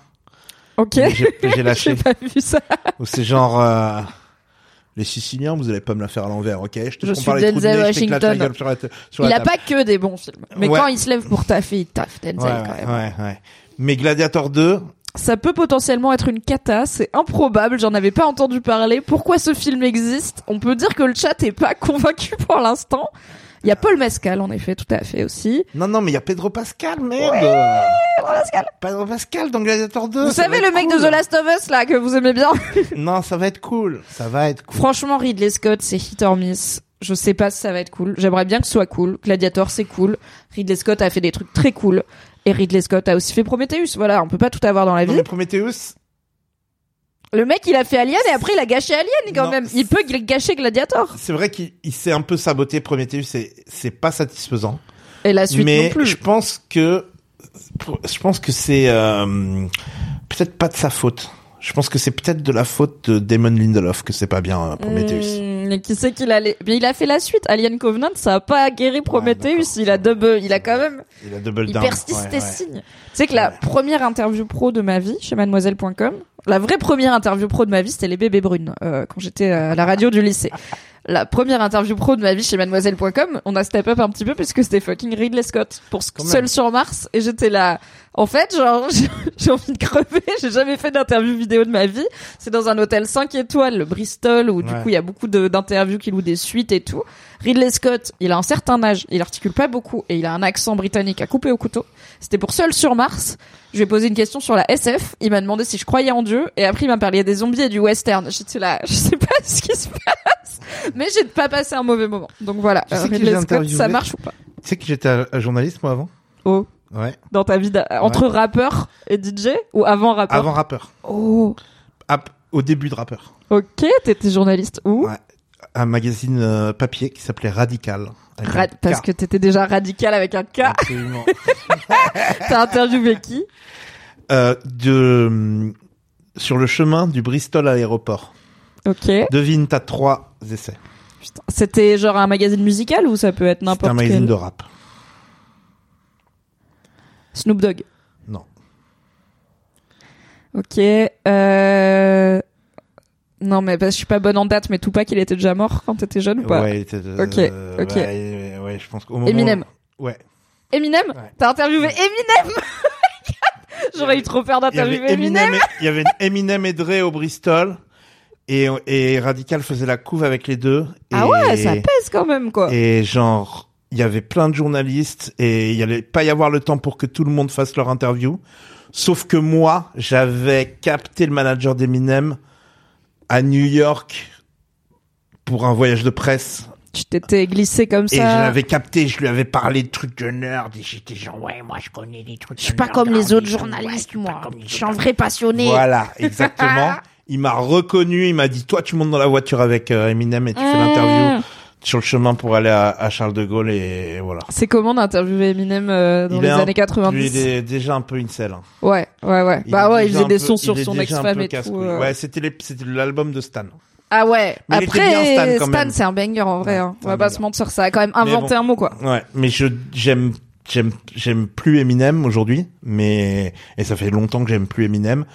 Ok. J'ai j'ai J'ai lâché. pas vu ça. Où c'est genre euh, les Siciliens, vous allez pas me la faire à l'envers, ok? Je te Je suis les trous de Denzel nez, je t'éclate la Washington. gueule sur la, t- sur Il la a table. pas que des bons films. Mais Ouais. quand il se lève pour taffer, il taffe, Denzel Ouais, quand même. ouais, ouais. Mais Gladiator 2, Ça peut potentiellement être une cata, c'est improbable, j'en avais pas entendu parler. Pourquoi ce film existe? On peut dire que le chat est pas convaincu pour l'instant. Il y a Paul Mescal, en effet, tout à fait aussi. non non, mais il y a Pedro Pascal, merde. Pedro Pascal. Pedro Pascal dans Gladiator 2. Vous savez le mec cool. de The Last of Us là que vous aimez bien Non, ça va être cool. Ça va être cool. Franchement, Ridley Scott, c'est hit or miss. Je sais pas si ça va être cool. J'aimerais bien que ce soit cool. Gladiator, c'est cool. Ridley Scott a fait des trucs très cool. Et Ridley Scott a aussi fait Prometheus. Voilà, on peut pas tout avoir dans la Non, vie. mais Prometheus, Le mec, il a fait Alien et après il a gâché Alien quand Non, même. Il peut gâcher Gladiator. c'est vrai qu'il il s'est un peu saboté Prometheus, c'est c'est pas satisfaisant. Et la suite mais non plus. je pense que je pense que c'est euh, peut-être pas de sa faute. Je pense que c'est peut-être de la faute de Damon Lindelof que c'est pas bien euh, Prometheus. Mmh, qui sait qu'il allait. Mais il a fait la suite. Alien Covenant, ça a pas guéri Prometheus. il a double, il a quand même, Il a double il down. persiste Ouais, et ouais. signe. Tu sais que la première interview pro de ma vie chez Mademoiselle.com, la vraie première interview pro de ma vie, c'était les bébés brunes, euh, quand j'étais à la radio du lycée. La première interview pro de ma vie chez mademoiselle.com, on a step up un petit peu puisque c'était fucking Ridley Scott pour Quand même. Seul sur Mars et j'étais là. En fait, genre, j'ai envie de crever. J'ai jamais fait d'interview vidéo de ma vie. C'est dans un hôtel 5 étoiles, le Bristol, où du Ouais. coup il y a beaucoup d'interviews qui louent des suites et tout. Ridley Scott, il a un certain âge, il articule pas beaucoup et il a un accent britannique à couper au couteau. C'était pour Seul sur Mars. Je lui ai posé une question sur la SF. Il m'a demandé si je croyais en Dieu et après il m'a parlé des zombies et du western. J'étais là, je sais pas ce qui se passe, mais j'ai pas passé un mauvais moment. Donc voilà, Tu sais euh, Ridley Scott, ça marche ou pas? Tu sais que j'étais un- un journaliste moi avant? Oh, Ouais. dans ta vie entre rappeur et DJ ou avant rappeur? Avant rappeur. Oh, au début de rappeur. ok, t'étais journaliste où? Ouais. Un magazine euh, papier qui s'appelait Radical. Ra- Parce K. que t'étais déjà radical avec un K. Absolument. T'as interviewé qui? Euh, de hum, sur le chemin du Bristol à l'aéroport. Ok. Devine, t'as trois essais. C'était genre un magazine musical ou ça peut être C'est n'importe un magazine quel de rap. Snoop Dogg? Non. Ok. Euh... Non mais que je suis pas bonne en date, mais Tupac il était déjà mort quand t'étais jeune ou pas Ouais, il était, euh, Ok, ok. Ouais, ouais, je pense qu'au moment. Eminem. Ouais. Eminem Ouais. T'as interviewé Eminem J'aurais eu trop peur d'interviewer Eminem. Il y avait Eminem et Dre au Bristol. Et, et Radical faisait la couve avec les deux. Ah ouais, ça pèse quand même quoi. Et genre, il y avait plein de journalistes et il y allait pas y avoir le temps pour que tout le monde fasse leur interview. Sauf que moi, j'avais capté le manager d'Eminem à New York pour un voyage de presse. Tu t'étais glissé comme Et je ça. l'avais capté, je lui avais parlé de trucs de nerd et j'étais genre, ouais, moi je connais des trucs Je suis pas comme les autres journalistes, moi. Je suis un vrai passionné. Voilà, exactement. il m'a reconnu, il m'a dit, toi tu montes dans la voiture avec euh, Eminem et tu fais Mmh. l'interview sur le chemin pour aller à, à Charles de Gaulle et, voilà. C'est comment d'interviewer Eminem euh, dans Il les est un- années 90 Lui, il est déjà un peu incel. hein. Ouais, ouais, ouais. Il bah ouais, il faisait des sons sur son ex-femme et tout. casse-couille. euh. Ouais, c'était l'album de Stan. Ah ouais. Mais Après, Stan, même. c'est un banger en vrai. Ouais, hein. On va pas se mentir, ça a quand même inventé bon. un mot quoi. Ouais, mais je j'aime j'aime j'aime plus Eminem aujourd'hui, mais et ça fait longtemps que j'aime plus Eminem.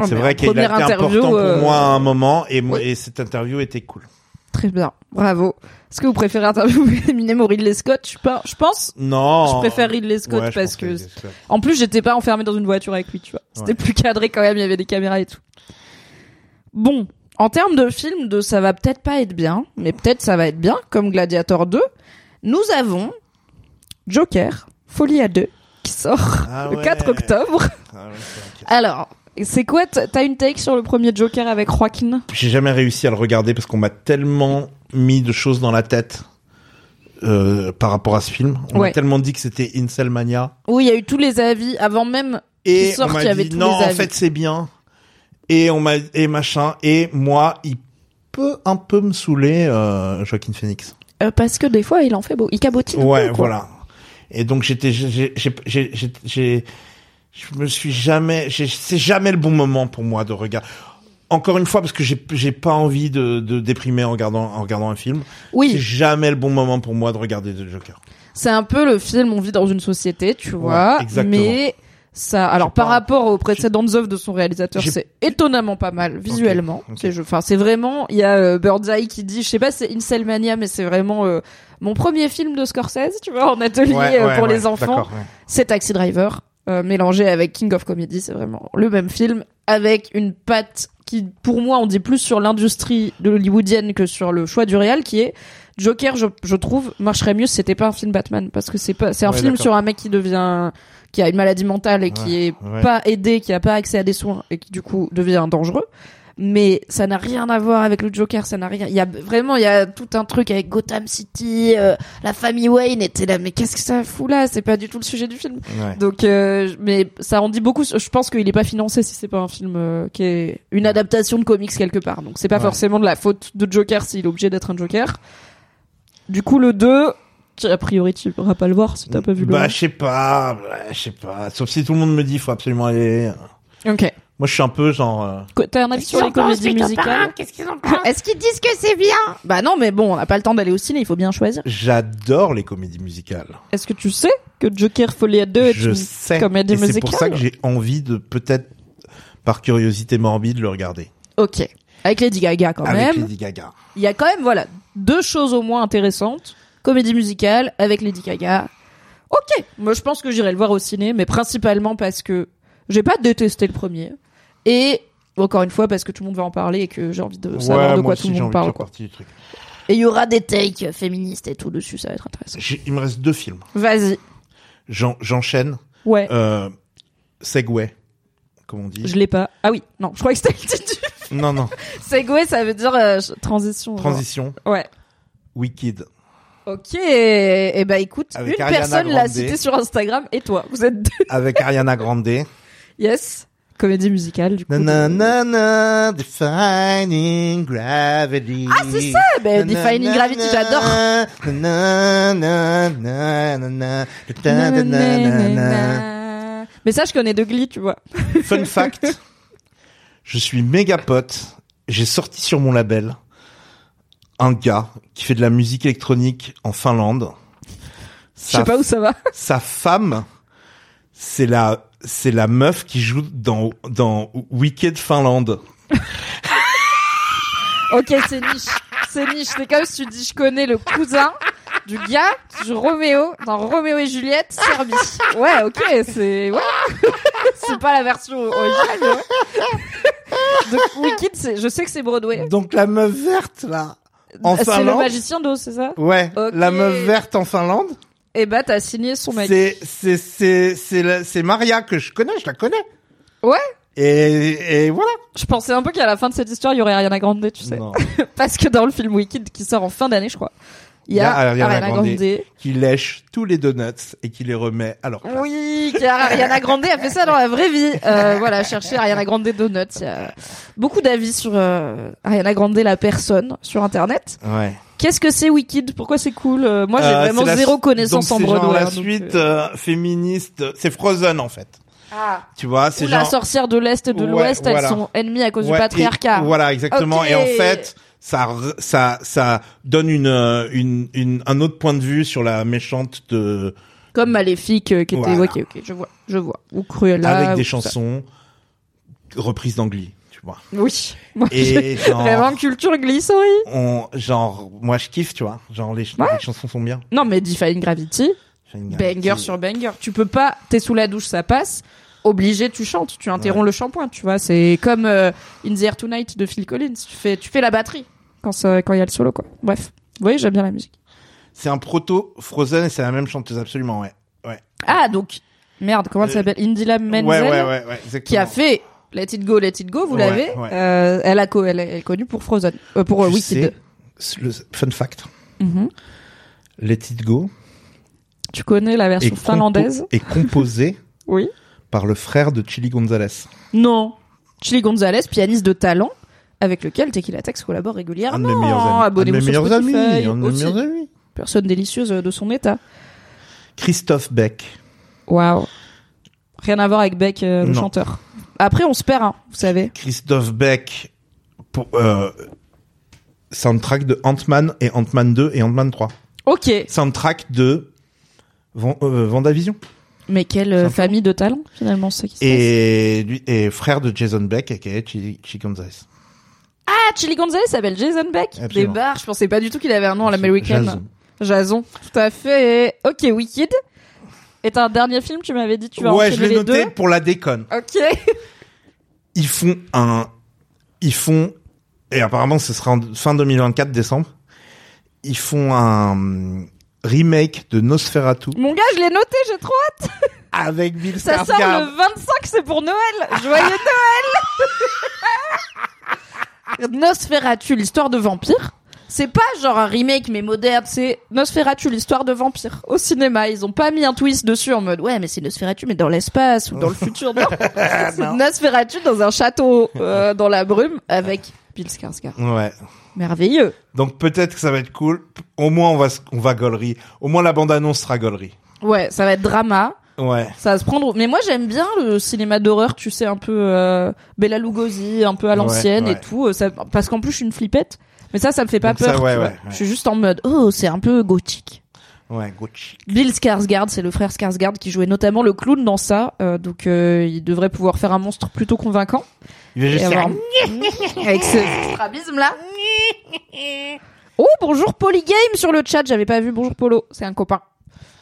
Oh, c'est vrai qu'il a été important pour euh, moi à un moment et, oui. et cette interview était cool. Très bien, bravo. Est-ce que vous préférez interviewer Eminem ou Ridley Scott? Je. Je pense. Non. Je préfère Ridley Scott Ouais, parce que. En plus, j'étais pas enfermé dans une voiture avec lui, tu vois. C'était Ouais. plus cadré quand même. Il y avait des caméras et tout. Bon, en termes de film, de ça va peut-être pas être bien, mais peut-être ça va être bien, comme Gladiator 2. Nous avons Joker, Folie à deux, qui sort Ah le ouais. 4 octobre. Ah ouais. Alors, c'est quoi T'as une take sur le premier Joker avec Joaquin? J'ai jamais réussi à le regarder parce qu'on m'a tellement mis de choses dans la tête euh, par rapport à ce film. On Ouais. m'a tellement dit que c'était Incelmania. Oui, il y a eu tous les avis avant même. Et Qui sort, on m'a il y avait dit tous non, les en avis. fait c'est bien. Et on m'a et machin. Et moi, il peut un peu me saouler, euh, Joaquin Phoenix. Euh, parce que des fois, il en fait beau. Il cabotine. un Ouais, peu, quoi. voilà. Et donc j'étais, j'ai, j'ai, j'ai, j'ai, j'ai- je me suis jamais, c'est jamais le bon moment pour moi de regarder. Encore une fois, parce que j'ai, pas envie de, de déprimer en regardant, en regardant un film. C'est Oui, jamais le bon moment pour moi de regarder The Joker. c'est un peu le film. On vit dans une société, tu vois. exactement. Mais ça, alors par rapport aux précédentes œuvres de son réalisateur, c'est étonnamment pas mal visuellement. ok. C'est, je- enfin, c'est vraiment. Il y a euh, Bird's Eye qui dit, je sais pas, c'est Incelmania, mais c'est vraiment euh, mon premier film de Scorsese, tu vois, en atelier Ouais, euh, pour les enfants. c'est Taxi Driver euh, mélangé avec King of Comedy, c'est vraiment le même film avec une patte qui pour moi on dit plus sur l'industrie de hollywoodienne que sur le choix du réal qui est Joker je, je trouve marcherait mieux si c'était pas un film Batman parce que c'est pas c'est un Ouais, film sur un mec qui devient qui a une maladie mentale et qui est ouais. pas aidé qui a pas accès à des soins et qui du coup devient dangereux mais ça n'a rien à voir avec le Joker, ça n'a rien. Il y a vraiment, il y a tout un truc avec Gotham City, euh, la famille Wayne était là, mais qu'est-ce que ça fout là? C'est pas du tout le sujet du film. Ouais. Donc, euh, mais ça en dit beaucoup. Je pense qu'il est pas financé si c'est pas un film euh, qui est une adaptation de comics quelque part. Donc c'est pas Ouais. forcément de la faute de Joker s'il est obligé d'être un Joker. Du coup, le 2, tu- a priori, tu pourras pas le voir si t'as pas vu le Bah, 1. je sais pas, ouais, je sais pas. Sauf si tout le monde me dit, faut absolument aller. Ok. Moi, je suis un peu genre. euh, T'as un avis sur les comédies musicales? Est-ce qu'ils disent que c'est bien? Bah non, mais bon, on n'a pas le temps d'aller au ciné, il faut bien choisir. J'adore les comédies musicales. Est-ce que tu sais que Joker Folie à 2 est je une sais. comédie et c'est musicale pour ça que j'ai envie de peut-être, par curiosité morbide, le regarder. Ok. Avec Lady Gaga quand Avec même. Lady Gaga. Il y a quand même, voilà, deux choses au moins intéressantes. Comédie musicale avec Lady Gaga. Ok, moi je pense que j'irai le voir au ciné, mais principalement parce que j'ai pas détesté le premier. Et encore une fois parce que tout le monde va en parler et que j'ai envie de savoir Ouais, de quoi aussi, tout le monde parle. quoi. partie du truc. Et il y aura des takes féministes et tout dessus, ça va être intéressant. J'ai- Il me reste deux films. Vas-y. J'en- J'enchaîne. Ouais. Euh, Segway, comme on dit. Je l'ai pas. Ah oui, non, je crois que c'était le titre. du- Non, non. Segway, ça veut dire euh, transition. genre. Transition. Ouais. Wicked. Ok. Et ben écoute, Avec une Ariana personne l'a cité sur Instagram et toi, vous êtes deux. Avec Ariana Grande. Yes. Comédie musicale du coup. Nanana, defining gravity. Ah c'est ça. Ben Defining Gravity, j'adore. Nanana. Mais ça, je connais de Glee, tu vois. Fun fact, je suis méga pote. J'ai sorti sur mon label un gars qui fait de la musique électronique en Finlande. Je sais pas où ça va. sa femme, c'est la c'est la meuf qui joue dans dans Wicked Finlande. Ok, c'est niche. C'est niche. C'est comme si tu dis, je connais le cousin du gars qui joue Roméo dans Roméo et Juliette, Serbie. Ouais, ok, c'est, ouais. c'est pas la version originale, mais ouais. Donc, Wicked, c'est, je sais que c'est Broadway. Donc la meuf verte là en c'est le Finlande. magicien d'Oz, c'est ça? Ouais, la meuf verte en Finlande. Et bah, t'as signé son mec. C'est c'est c'est c'est la- c'est Maria que je connais, je la connais. Ouais. Et et voilà. Je pensais un peu qu'à la fin de cette histoire, il y aurait Ariana Grande, tu sais. Non. Parce que dans le film Wicked, qui sort en fin d'année, je crois, il y a, Ariana, Grande. qui lèche tous les donuts et qui les remet à leur place. Oui, car Ariana Grande a fait ça dans la vraie vie. Euh, voilà, chercher Ariana Grande Donuts. Il y a beaucoup d'avis sur euh, Ariana Grande la personne sur internet. Ouais. Qu'est-ce que c'est Wicked? Pourquoi c'est cool? Euh, Moi, j'ai vraiment zéro connaissance donc en c'est genre Broadway. la hein, donc, suite féministe, c'est Frozen en fait. Ah. Tu vois, c'est Où la genre sorcière de l'Est et de Ouais, l'Ouest, voilà. elles sont ennemies à cause Ouais, du patriarcat. et- voilà, exactement. Et en fait, ça, ça, ça donne une, euh, une, une, un autre point de vue sur la méchante de, Comme Maléfique, euh, qui était... Voilà. Ok, ok, je vois, je vois. Ou Cruella. avec des tout ça. chansons reprises d'Angly, tu vois. Oui. Moi, Et genre, Vraiment culture glisserie. on, genre, moi je kiffe, tu vois. Genre les, ch- Ouais. les chansons sont bien. Non, mais Defying Gravity, banger sur banger. Tu peux pas, t'es sous la douche, ça passe. Obligé, tu chantes, tu interromps le shampoing, tu vois. C'est comme euh, In the Air Tonight de Phil Collins. Tu fais, tu fais la batterie quand ça, quand il y a le solo, quoi. Bref. Vous voyez, j'aime bien la musique. C'est un proto Frozen et c'est la même chanteuse, absolument, ouais. Ouais. Ah, donc, merde, comment elle Euh, s'appelle? Indila Menzel. Ouais, ouais. Qui a fait Let It Go, Let It Go, vous l'avez. Euh, elle a, elle est connue pour Frozen, euh, pour Tu Wicked. sais, le fun fact. Mhm. Let It Go Tu connais la version finlandaise? est composé Oui. par le frère de Chili Gonzalez. Non. Chili Gonzalez, pianiste de talent, avec lequel Tequila Tex collabore régulièrement. Un de mes meilleurs amis. Un de mes meilleurs amis. Un de mes Aussi. meilleurs amis. Personne délicieuse de son état. Christophe Beck. Waouh. Rien à voir avec Beck, euh, le chanteur. Après, on se perd, hein, vous savez. Christophe Beck pour euh, soundtrack de Ant-Man et Ant-Man 2 et Ant-Man 3. Ok. Soundtrack de Van- euh, Vendavision. Mais quelle euh, famille de talent, finalement, c'est ça qui se passe. Et lui et frère de Jason Beck aka Chili Gonzalez. Ah, Chili Gonzalez s'appelle Jason Beck. Des Absolument. barres, je pensais pas du tout qu'il avait un nom à l'américaine. Jason. Jason. Tout à fait. Ok, Wicked. est un dernier film, tu m'avais dit, tu vas ouais, je enchaîner l'ai les noté deux. pour la déconne. Ok. Ils font un, ils font, et apparemment ce sera en fin 2024, décembre. Ils font un remake de Nosferatu Mon gars, je l'ai noté, j'ai trop hâte. avec Bill Ça sort Skarsgård. le 25, c'est pour Noël. Joyeux Noël. Nosferatu, l'histoire de vampire. C'est pas genre un remake mais moderne, c'est Nosferatu, l'histoire de vampire. Au cinéma, ils ont pas mis un twist dessus en mode ouais mais c'est Nosferatu mais dans l'espace ou dans le futur. Non, c'est Nosferatu dans un château euh, dans la brume avec Bill Skarsgård. Ouais. Merveilleux. Donc peut-être que ça va être cool. Au moins on va, on va gaulerie. Au moins la bande annonce sera gaulerie. Ouais, ça va être drama. Ouais. Ça va se prendre. Mais moi, j'aime bien le cinéma d'horreur, tu sais, un peu euh, Bella Lugosi, un peu à l'ancienne Ouais, et tout. Ça, parce qu'en plus, je suis une flippette. Mais ça, ça me fait pas Donc ça, peur. ouais, tu vois. Je suis juste en mode, oh, c'est un peu gothique. Ouais, Gucci. Bill Skarsgård, c'est le frère Skarsgård qui jouait notamment le clown dans ça. euh, donc, euh, il devrait pouvoir faire un monstre plutôt convaincant. Il va juste avoir... Avec ce strabisme là. Oh, bonjour Polygame sur le chat, j'avais pas vu. Bonjour Polo, c'est un copain.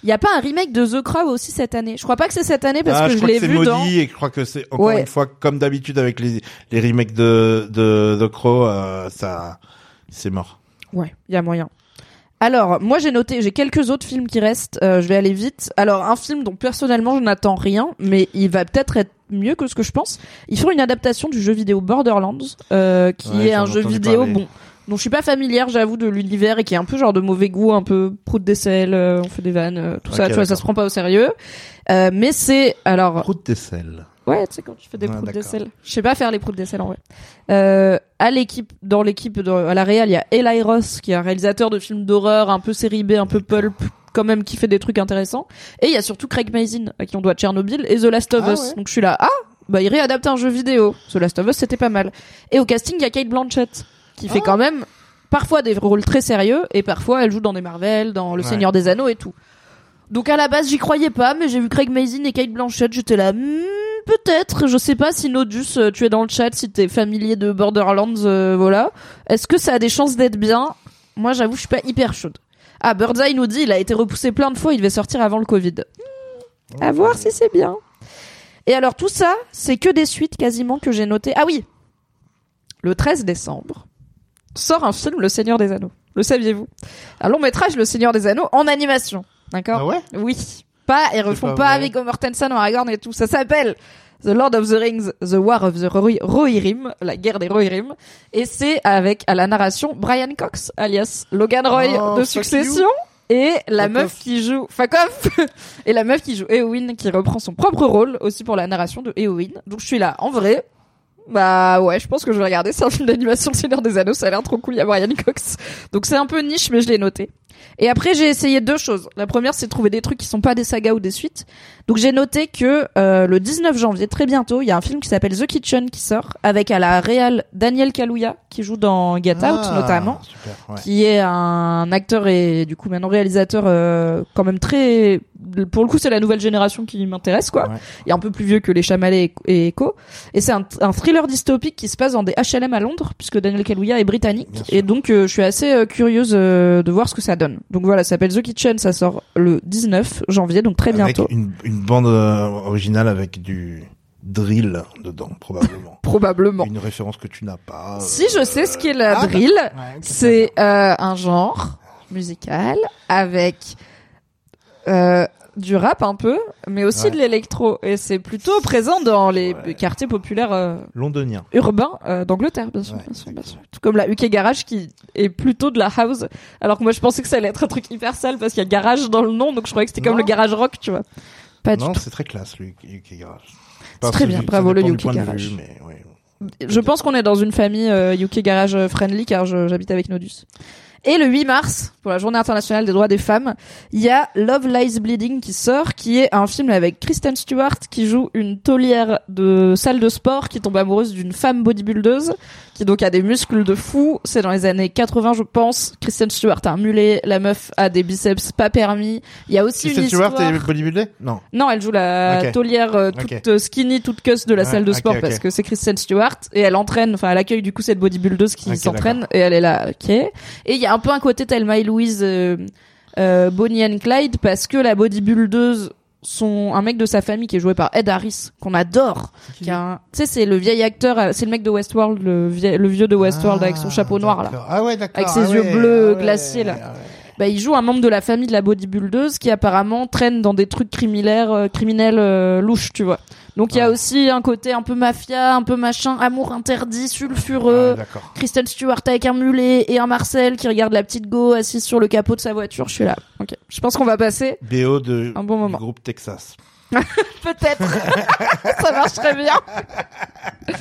Il y a pas un remake de The Crow aussi cette année? Je crois pas que c'est cette année parce Ah, que je je, crois l'ai que c'est vu maudit dans. et je crois que c'est encore Ouais. une fois comme d'habitude avec les les remakes de de The Crow, euh, ça c'est mort. Ouais, il y a moyen. Alors, moi j'ai noté, j'ai quelques autres films qui restent. euh, je vais aller vite. Alors, un film dont personnellement je n'attends rien, mais il va peut-être être mieux que ce que je pense. Ils font une adaptation du jeu vidéo Borderlands, euh, qui Ouais, est un jeu vidéo parler. bon dont je suis pas familière, j'avoue, de l'univers et qui est un peu genre de mauvais goût, un peu prout d'aisselle, euh, on fait des vannes, euh, tout ça, tu vois, ça se prend pas au sérieux. Euh, mais c'est alors Route des selles. Ouais, tu sais quand tu fais des Ah, proutes d'aisselle. Je sais pas faire les proutes d'aisselle en vrai. Euh, à l'équipe, dans l'équipe, à la réal, il y a Eli Ross qui est un réalisateur de films d'horreur, un peu série B, un peu pulp, quand même qui fait des trucs intéressants. Et il y a surtout Craig Mazin à qui on doit Tchernobyl et The Last of Ah Us. ouais. Donc je suis là, ah, bah il réadapte un jeu vidéo. The Last of Us c'était pas mal. Et au casting il y a Kate Blanchett qui fait Ah. quand même parfois des rôles très sérieux et parfois elle joue dans des Marvel, dans Le Ouais. Seigneur des Anneaux et tout. Donc à la base j'y croyais pas, mais j'ai vu Craig Mazin et Kate Blanchett, j'étais là, hmm, peut-être. Je sais pas si Nodus, euh, tu es dans le chat, si t'es familier de Borderlands, euh, voilà. Est-ce que ça a des chances d'être bien? Moi j'avoue, je suis pas hyper chaude. Ah, Birdseye nous dit, il a été repoussé plein de fois, il devait sortir avant le Covid. Hmm, à voir si c'est bien. Et alors tout ça, c'est que des suites quasiment que j'ai notées. Ah oui, le 13 décembre sort un film Le Seigneur des Anneaux. Le saviez-vous? Un long métrage Le Seigneur des Anneaux en animation. D'accord? Ah ouais? Oui. Pas, ils refont pas pas, avec Mortensen, Aragorn et tout. Ça s'appelle The Lord of the Rings, The War of the Ro- Rohirrim, la guerre des Rohirrim. Et c'est avec, à la narration, Brian Cox, alias Logan Roy Oh, de Succession. Et la meuf qui joue, fuck off! et la meuf qui joue Eowyn, qui reprend son propre rôle, aussi pour la narration de Eowyn. Donc je suis là, en vrai, bah ouais, je pense que je vais regarder. C'est un film d'animation Le Seigneur des Anneaux, ça a l'air trop cool, il y a Brian Cox. Donc c'est un peu niche, mais je l'ai noté. Et après, j'ai essayé deux choses. La première, c'est de trouver des trucs qui sont pas des sagas ou des suites. Donc j'ai noté que euh, le 19 janvier, très bientôt, il y a un film qui s'appelle The Kitchen qui sort, avec à la réal Daniel Kaluuya, qui joue dans Get Out Ah, notamment Super, ouais. qui est un acteur et du coup maintenant réalisateur euh, quand même très pour le coup c'est la nouvelle génération qui m'intéresse quoi. Ouais. et un peu plus vieux que les Chamalets et Echo. Et c'est un, un thriller dystopique qui se passe dans des HLM à Londres puisque Daniel Kaluuya est britannique. Et donc euh, je suis assez euh, curieuse euh, de voir ce que ça donne. Donc voilà ça s'appelle The Kitchen ça sort le 19 janvier donc très Avec bientôt. une, une bande euh, originale avec du drill dedans, probablement. probablement Une référence que tu n'as pas. euh, si je sais ce qu'est la ah, drill Ouais, C'est euh, un genre musical avec euh, du rap un peu, mais aussi Ouais. de l'électro. Et c'est plutôt présent dans les Ouais. quartiers populaires euh, Londonien. urbains euh, d'Angleterre, bien sûr, Ouais, bien sûr, bien sûr. Tout comme la UK Garage qui est plutôt de la house. Alors que moi je pensais que ça allait être un truc hyper sale parce qu'il y a garage dans le nom, donc je croyais que c'était comme le garage rock, tu vois. Pas du Non, c'est très classe, le UK Garage. C'est très bien, bravo, le de Garage. vue, mais ouais. Je pense qu'on est dans une famille euh, UK Garage friendly car j'habite avec Nodus. Et le 8 mars, pour la journée internationale des droits des femmes, il y a Love Lies Bleeding qui sort, qui est un film avec Kristen Stewart qui joue une taulière de salle de sport qui tombe amoureuse d'une femme bodybuildeuse qui donc a des muscles de fou. C'est dans les années 80, je pense. Kristen Stewart a un mulet, la meuf a des biceps pas permis. Il y a aussi Kristen une Stewart histoire... est bodybuildé Non. Non, elle joue la Ok. taulière euh, toute euh, skinny, toute cuss de la salle de sport parce que c'est Kristen Stewart et elle entraîne, enfin elle accueille du coup cette bodybuildeuse qui s'entraîne et elle est là, ok. Et il y a un peu un côté Thelma et Louise, euh, euh, Bonnie and Clyde parce que la bodybuildeuse son un mec de sa famille qui est joué par Ed Harris qu'on adore qui un- tu sais c'est le vieil acteur euh, c'est le mec de Westworld le, vie- le vieux de Westworld avec son Ah, chapeau noir là. Ah ouais. Avec ses ah yeux ouais, bleus ah ouais, glaciers, là. Ah bah, il joue un membre de la famille de la bodybuildeuse qui apparemment traîne dans des trucs criminels, euh, criminels euh, louches, tu vois. Donc il y a Ouais. aussi un côté un peu mafia, un peu machin, amour interdit, sulfureux. Ah. Kristen Stewart avec un mulet et un Marcel qui regarde la petite go assise sur le capot de sa voiture. Je suis là. Ok. Je pense qu'on va passer. BO de Un bon moment. du groupe Texas. Peut-être. Ça marcherait bien.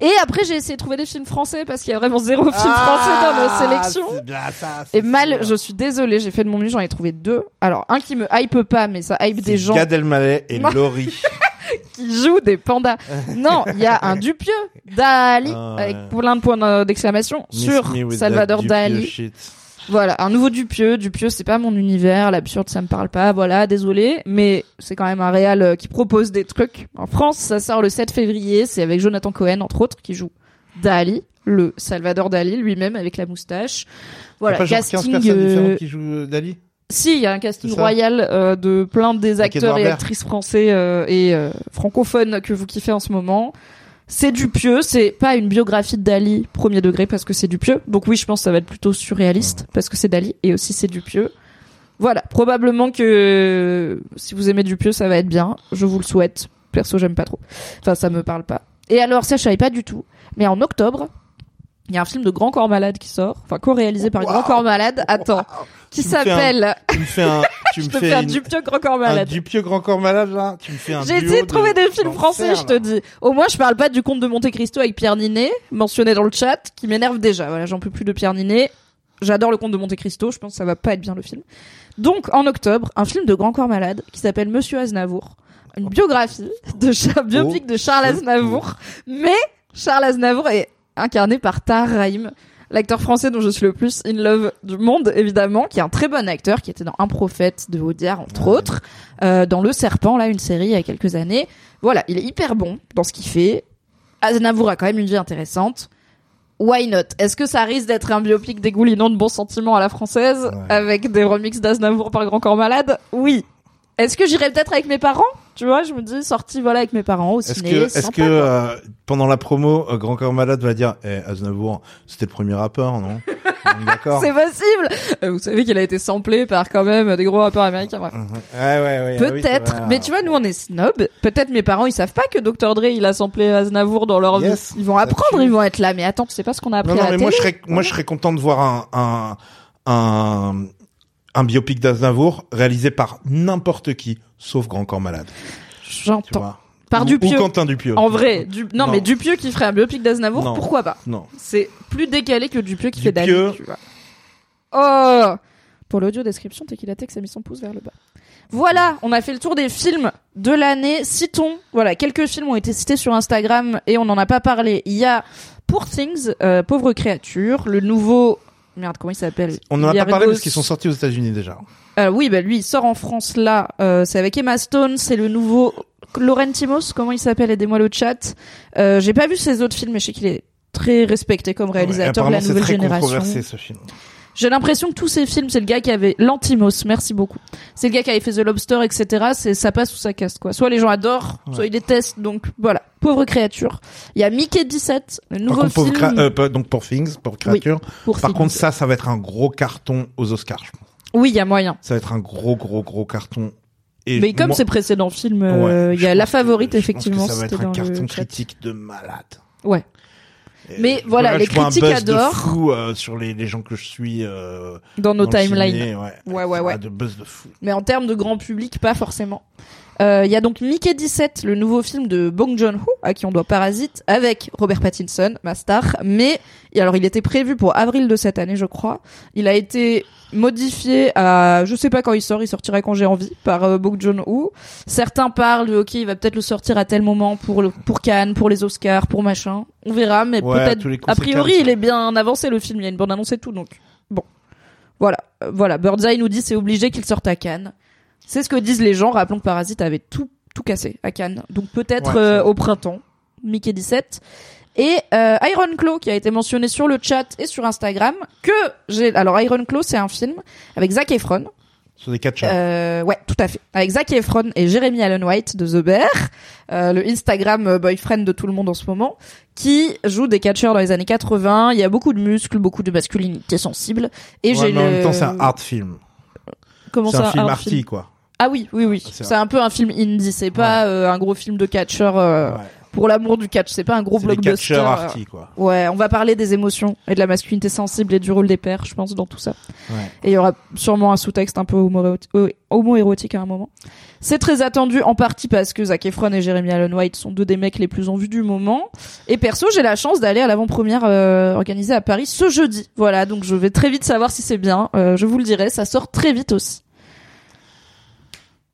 Et après, j'ai essayé de trouver des films français parce qu'il y a vraiment zéro film français dans nos sélections. Ah, ça, Et mal, je suis désolée, j'ai fait de mon mieux, j'en ai trouvé deux. Alors, un qui me hype pas, mais ça hype des gens Gad Elmaleh et. Laurie. qui jouent des pandas. Non, il y a un Dupieux, Dali, Ah, ouais. avec plein de points d'exclamation, sur Salvador Dali. shit. Voilà, un nouveau Dupieux. Dupieux, c'est pas mon univers, l'absurde, ça me parle pas, voilà, désolé. Mais c'est quand même un réal euh, qui propose des trucs. En France, ça sort le 7 février, c'est avec Jonathan Cohen, entre autres, qui joue Dali. le Salvador Dali lui-même avec la moustache. Voilà, pas 15 casting. personnes euh, différentes qui jouent euh, Dali? Si, il y a un casting royal euh, de plein des acteurs et actrices français euh, et euh, francophones que vous kiffez en ce moment. C'est du pieux, c'est pas une biographie de Dali premier degré parce que c'est du pieux. Donc oui, je pense que ça va être plutôt surréaliste parce que c'est Dali et aussi c'est du pieux. Voilà, probablement que si vous aimez du pieux, ça va être bien. Je vous le souhaite. Perso, j'aime pas trop. Enfin, ça me parle pas. Et alors, ça, je savais pas du tout. Mais en octobre, il y a un film de Grand Corps Malade qui sort, enfin co-réalisé par Grand Corps Malade. Attends, qui Tu me fais un- s'appelle Tu me fais un, tu je me te fais un une- Dupieux Grand Corps un Malade. Dupieux grand corps malade là. Tu me fais un J'ai essayé de trouver des films français, je te dis. Au moins, je parle pas du conte de Monte Cristo avec Pierre Ninet, mentionné dans le chat, qui m'énerve déjà. Voilà, j'en peux plus de Pierre Ninet. J'adore le conte de Monte Cristo, je pense que ça va pas être bien le film. Donc, en octobre, un film de Grand Corps Malade qui s'appelle Monsieur Aznavour. Une biographie de Char- biopic de Charles Oh, Aznavour. Mais Charles Aznavour est incarné par Tahar Rahim, l'acteur français dont je suis le plus in love du monde, évidemment, qui est un très bon acteur, qui était dans Un prophète de Audiard, entre autres, euh, dans Le Serpent, là, une série il y a quelques années. Voilà, il est hyper bon dans ce qu'il fait. Aznavour a quand même une vie intéressante. Why not? Est-ce que ça risque d'être un biopic dégoulinant de bons sentiments à la française, Ouais. avec des remixes d'Aznavour par Grand Corps Malade? Oui. Est-ce que j'irai peut-être avec mes parents? Tu vois, je me dis sortie voilà avec mes parents au Est-ce ciné. que, est-ce que euh, pendant la promo, euh, Grand Corps Malade va dire, eh, Aznavour, c'était le premier rappeur, non? D'accord. C'est possible. Euh, Vous savez qu'il a été samplé par quand même des gros rappeurs américains. bref. Mhm. Ouais, ouais, ouais. ah oui, Peut-être, mais tu vois, nous on est snob. Peut-être mes parents ils savent pas que Dr Dre il a samplé Aznavour dans leur Yes, vie. Ils vont apprendre, ils vont être là. Mais attends, tu sais pas ce qu'on a appris Non, non, à la mais moi, je serais, moi, je serais content de voir un, un, un, un biopic d'Aznavour réalisé par n'importe qui, sauf Grand Corps Malade. J'entends. Par Ou- Dupieux. Ou Quentin Dupieux. En vrai, du... non, Non. mais Dupieux qui ferait un biopic d'Aznavour, pourquoi pas? Non. C'est plus décalé que Dupieux qui fait Dali, Dupieux. tu vois. Oh Pour l'audio description, Tequila Tex a mis son pouce vers le bas. Voilà, on a fait le tour des films de l'année. Citons, voilà, quelques films ont été cités sur Instagram et on n'en a pas parlé. Il y a Poor Things, euh, Pauvre créature, le nouveau... Merde, comment il s'appelle On n'en a pas parlé parce qu'ils sont sortis aux États-Unis déjà. Euh, oui, bah lui, il sort en France là. Euh, c'est avec Emma Stone. C'est le nouveau Laurentimos. Comment il s'appelle? Aidez-moi le chat. Euh, J'ai pas vu ses autres films, mais je sais qu'il est très respecté comme réalisateur de Ouais, la apparemment, nouvelle très génération. controversé ce film. J'ai l'impression que tous ces films, c'est le gars qui avait l'Antimos. Merci beaucoup. C'est le gars qui avait fait The Lobster, etc. C'est ça passe ou ça casse quoi. Soit les gens adorent, soit ils détestent. Donc voilà, pauvre créature. Il y a Mickey 17, le nouveau contre, film. euh, donc pour Things, pour créature. pour Par Things. contre, ça, ça va être un gros carton aux Oscars. je pense. oui, il y a moyen. Ça va être un gros, gros, gros carton. Et Mais comme ses précédents films, euh, Ouais, il y a La Favorite que effectivement. ça va être un carton critique de malade. Ouais. Mais voilà, là, les je vois un critiques adorent. fou euh, sur les, les gens que je suis. Euh, Dans nos timelines. ouais, Ouais, ouais, ouais. Ah, De buzz de fou. Mais en termes de grand public, pas forcément. Euh, Il y a donc Mickey 17, le nouveau film de Bong Joon-ho, à qui on doit Parasite, avec Robert Pattinson, ma star. Mais alors, il était prévu pour avril de cette année, je crois. Il a été modifié à, je sais pas quand il sort, il sortirait quand j'ai envie, par euh, Bong Joon-ho. Certains parlent de, ok, il va peut-être le sortir à tel moment pour le, pour Cannes, pour les Oscars, pour machin. On verra, mais Ouais, peut-être. A priori, il est bien avancé le film. Il y a une bande annonce et tout, donc bon. Voilà, Euh, voilà. Birdseye nous dit c'est obligé qu'il sorte à Cannes. C'est ce que disent les gens. Rappelons que Parasite avait tout tout cassé à Cannes, donc peut-être Ouais, euh, au printemps. Mickey 17 et euh, Iron Claw qui a été mentionné sur le chat et sur Instagram que j'ai alors Iron Claw c'est un film avec Zac Efron Sur des catchers. euh, ouais, tout à fait. Avec Zac Efron et Jeremy Allen White de The Bear, euh, le Instagram euh, boyfriend de tout le monde en ce moment, qui joue des catcheurs dans les années 80. Il y a beaucoup de muscles, beaucoup de masculinité sensible. Et Ouais, j'ai mais en le... même temps, c'est un art film. Comment C'est ça, un film art arty, film quoi. Ah oui, oui, oui. C'est C'est un peu un film indie. C'est pas euh, un gros film de catcheur euh, Ouais. Pour l'amour du catch. C'est pas un gros blockbuster. euh, arty, quoi. Ouais, on va parler des émotions et de la masculinité sensible et du rôle des pères, je pense, dans tout ça. Ouais. Et il y aura sûrement un sous-texte un peu homo- homo-érotique à un moment. C'est très attendu, en partie parce que Zac Efron et Jeremy Allen White sont deux des mecs les plus en vue du moment. Et perso, j'ai la chance d'aller à l'avant-première euh, organisée à Paris ce jeudi. Voilà, donc je vais très vite savoir si c'est bien. Euh, je vous le dirai, ça sort très vite aussi.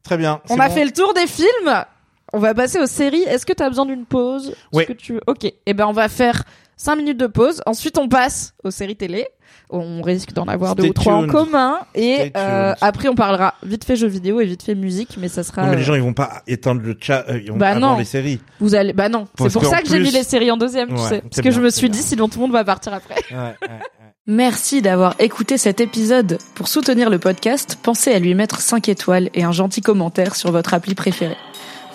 Très bien. On a bon. fait le tour des films. On va passer aux séries. Est-ce que tu as besoin d'une pause Est-ce Oui. que tu veux Ok. Eh ben, on va faire 5 minutes de pause. Ensuite, on passe aux séries télé. On risque d'en avoir deux Stay ou trois en commun. Et euh, après, on parlera vite fait jeux vidéo et vite fait musique, mais ça sera. Non, mais les euh, gens, ils vont pas éteindre le chat, euh, ils vont Bah avant non. les séries. Vous allez. Bah non. C'est pour ça que j'ai mis les séries en deuxième, tu sais. Parce que je me suis bien. dit, sinon tout le monde va partir après. Ouais, ouais, ouais. Merci d'avoir écouté cet épisode. Pour soutenir le podcast, pensez à lui mettre 5 étoiles et un gentil commentaire sur votre appli préférée.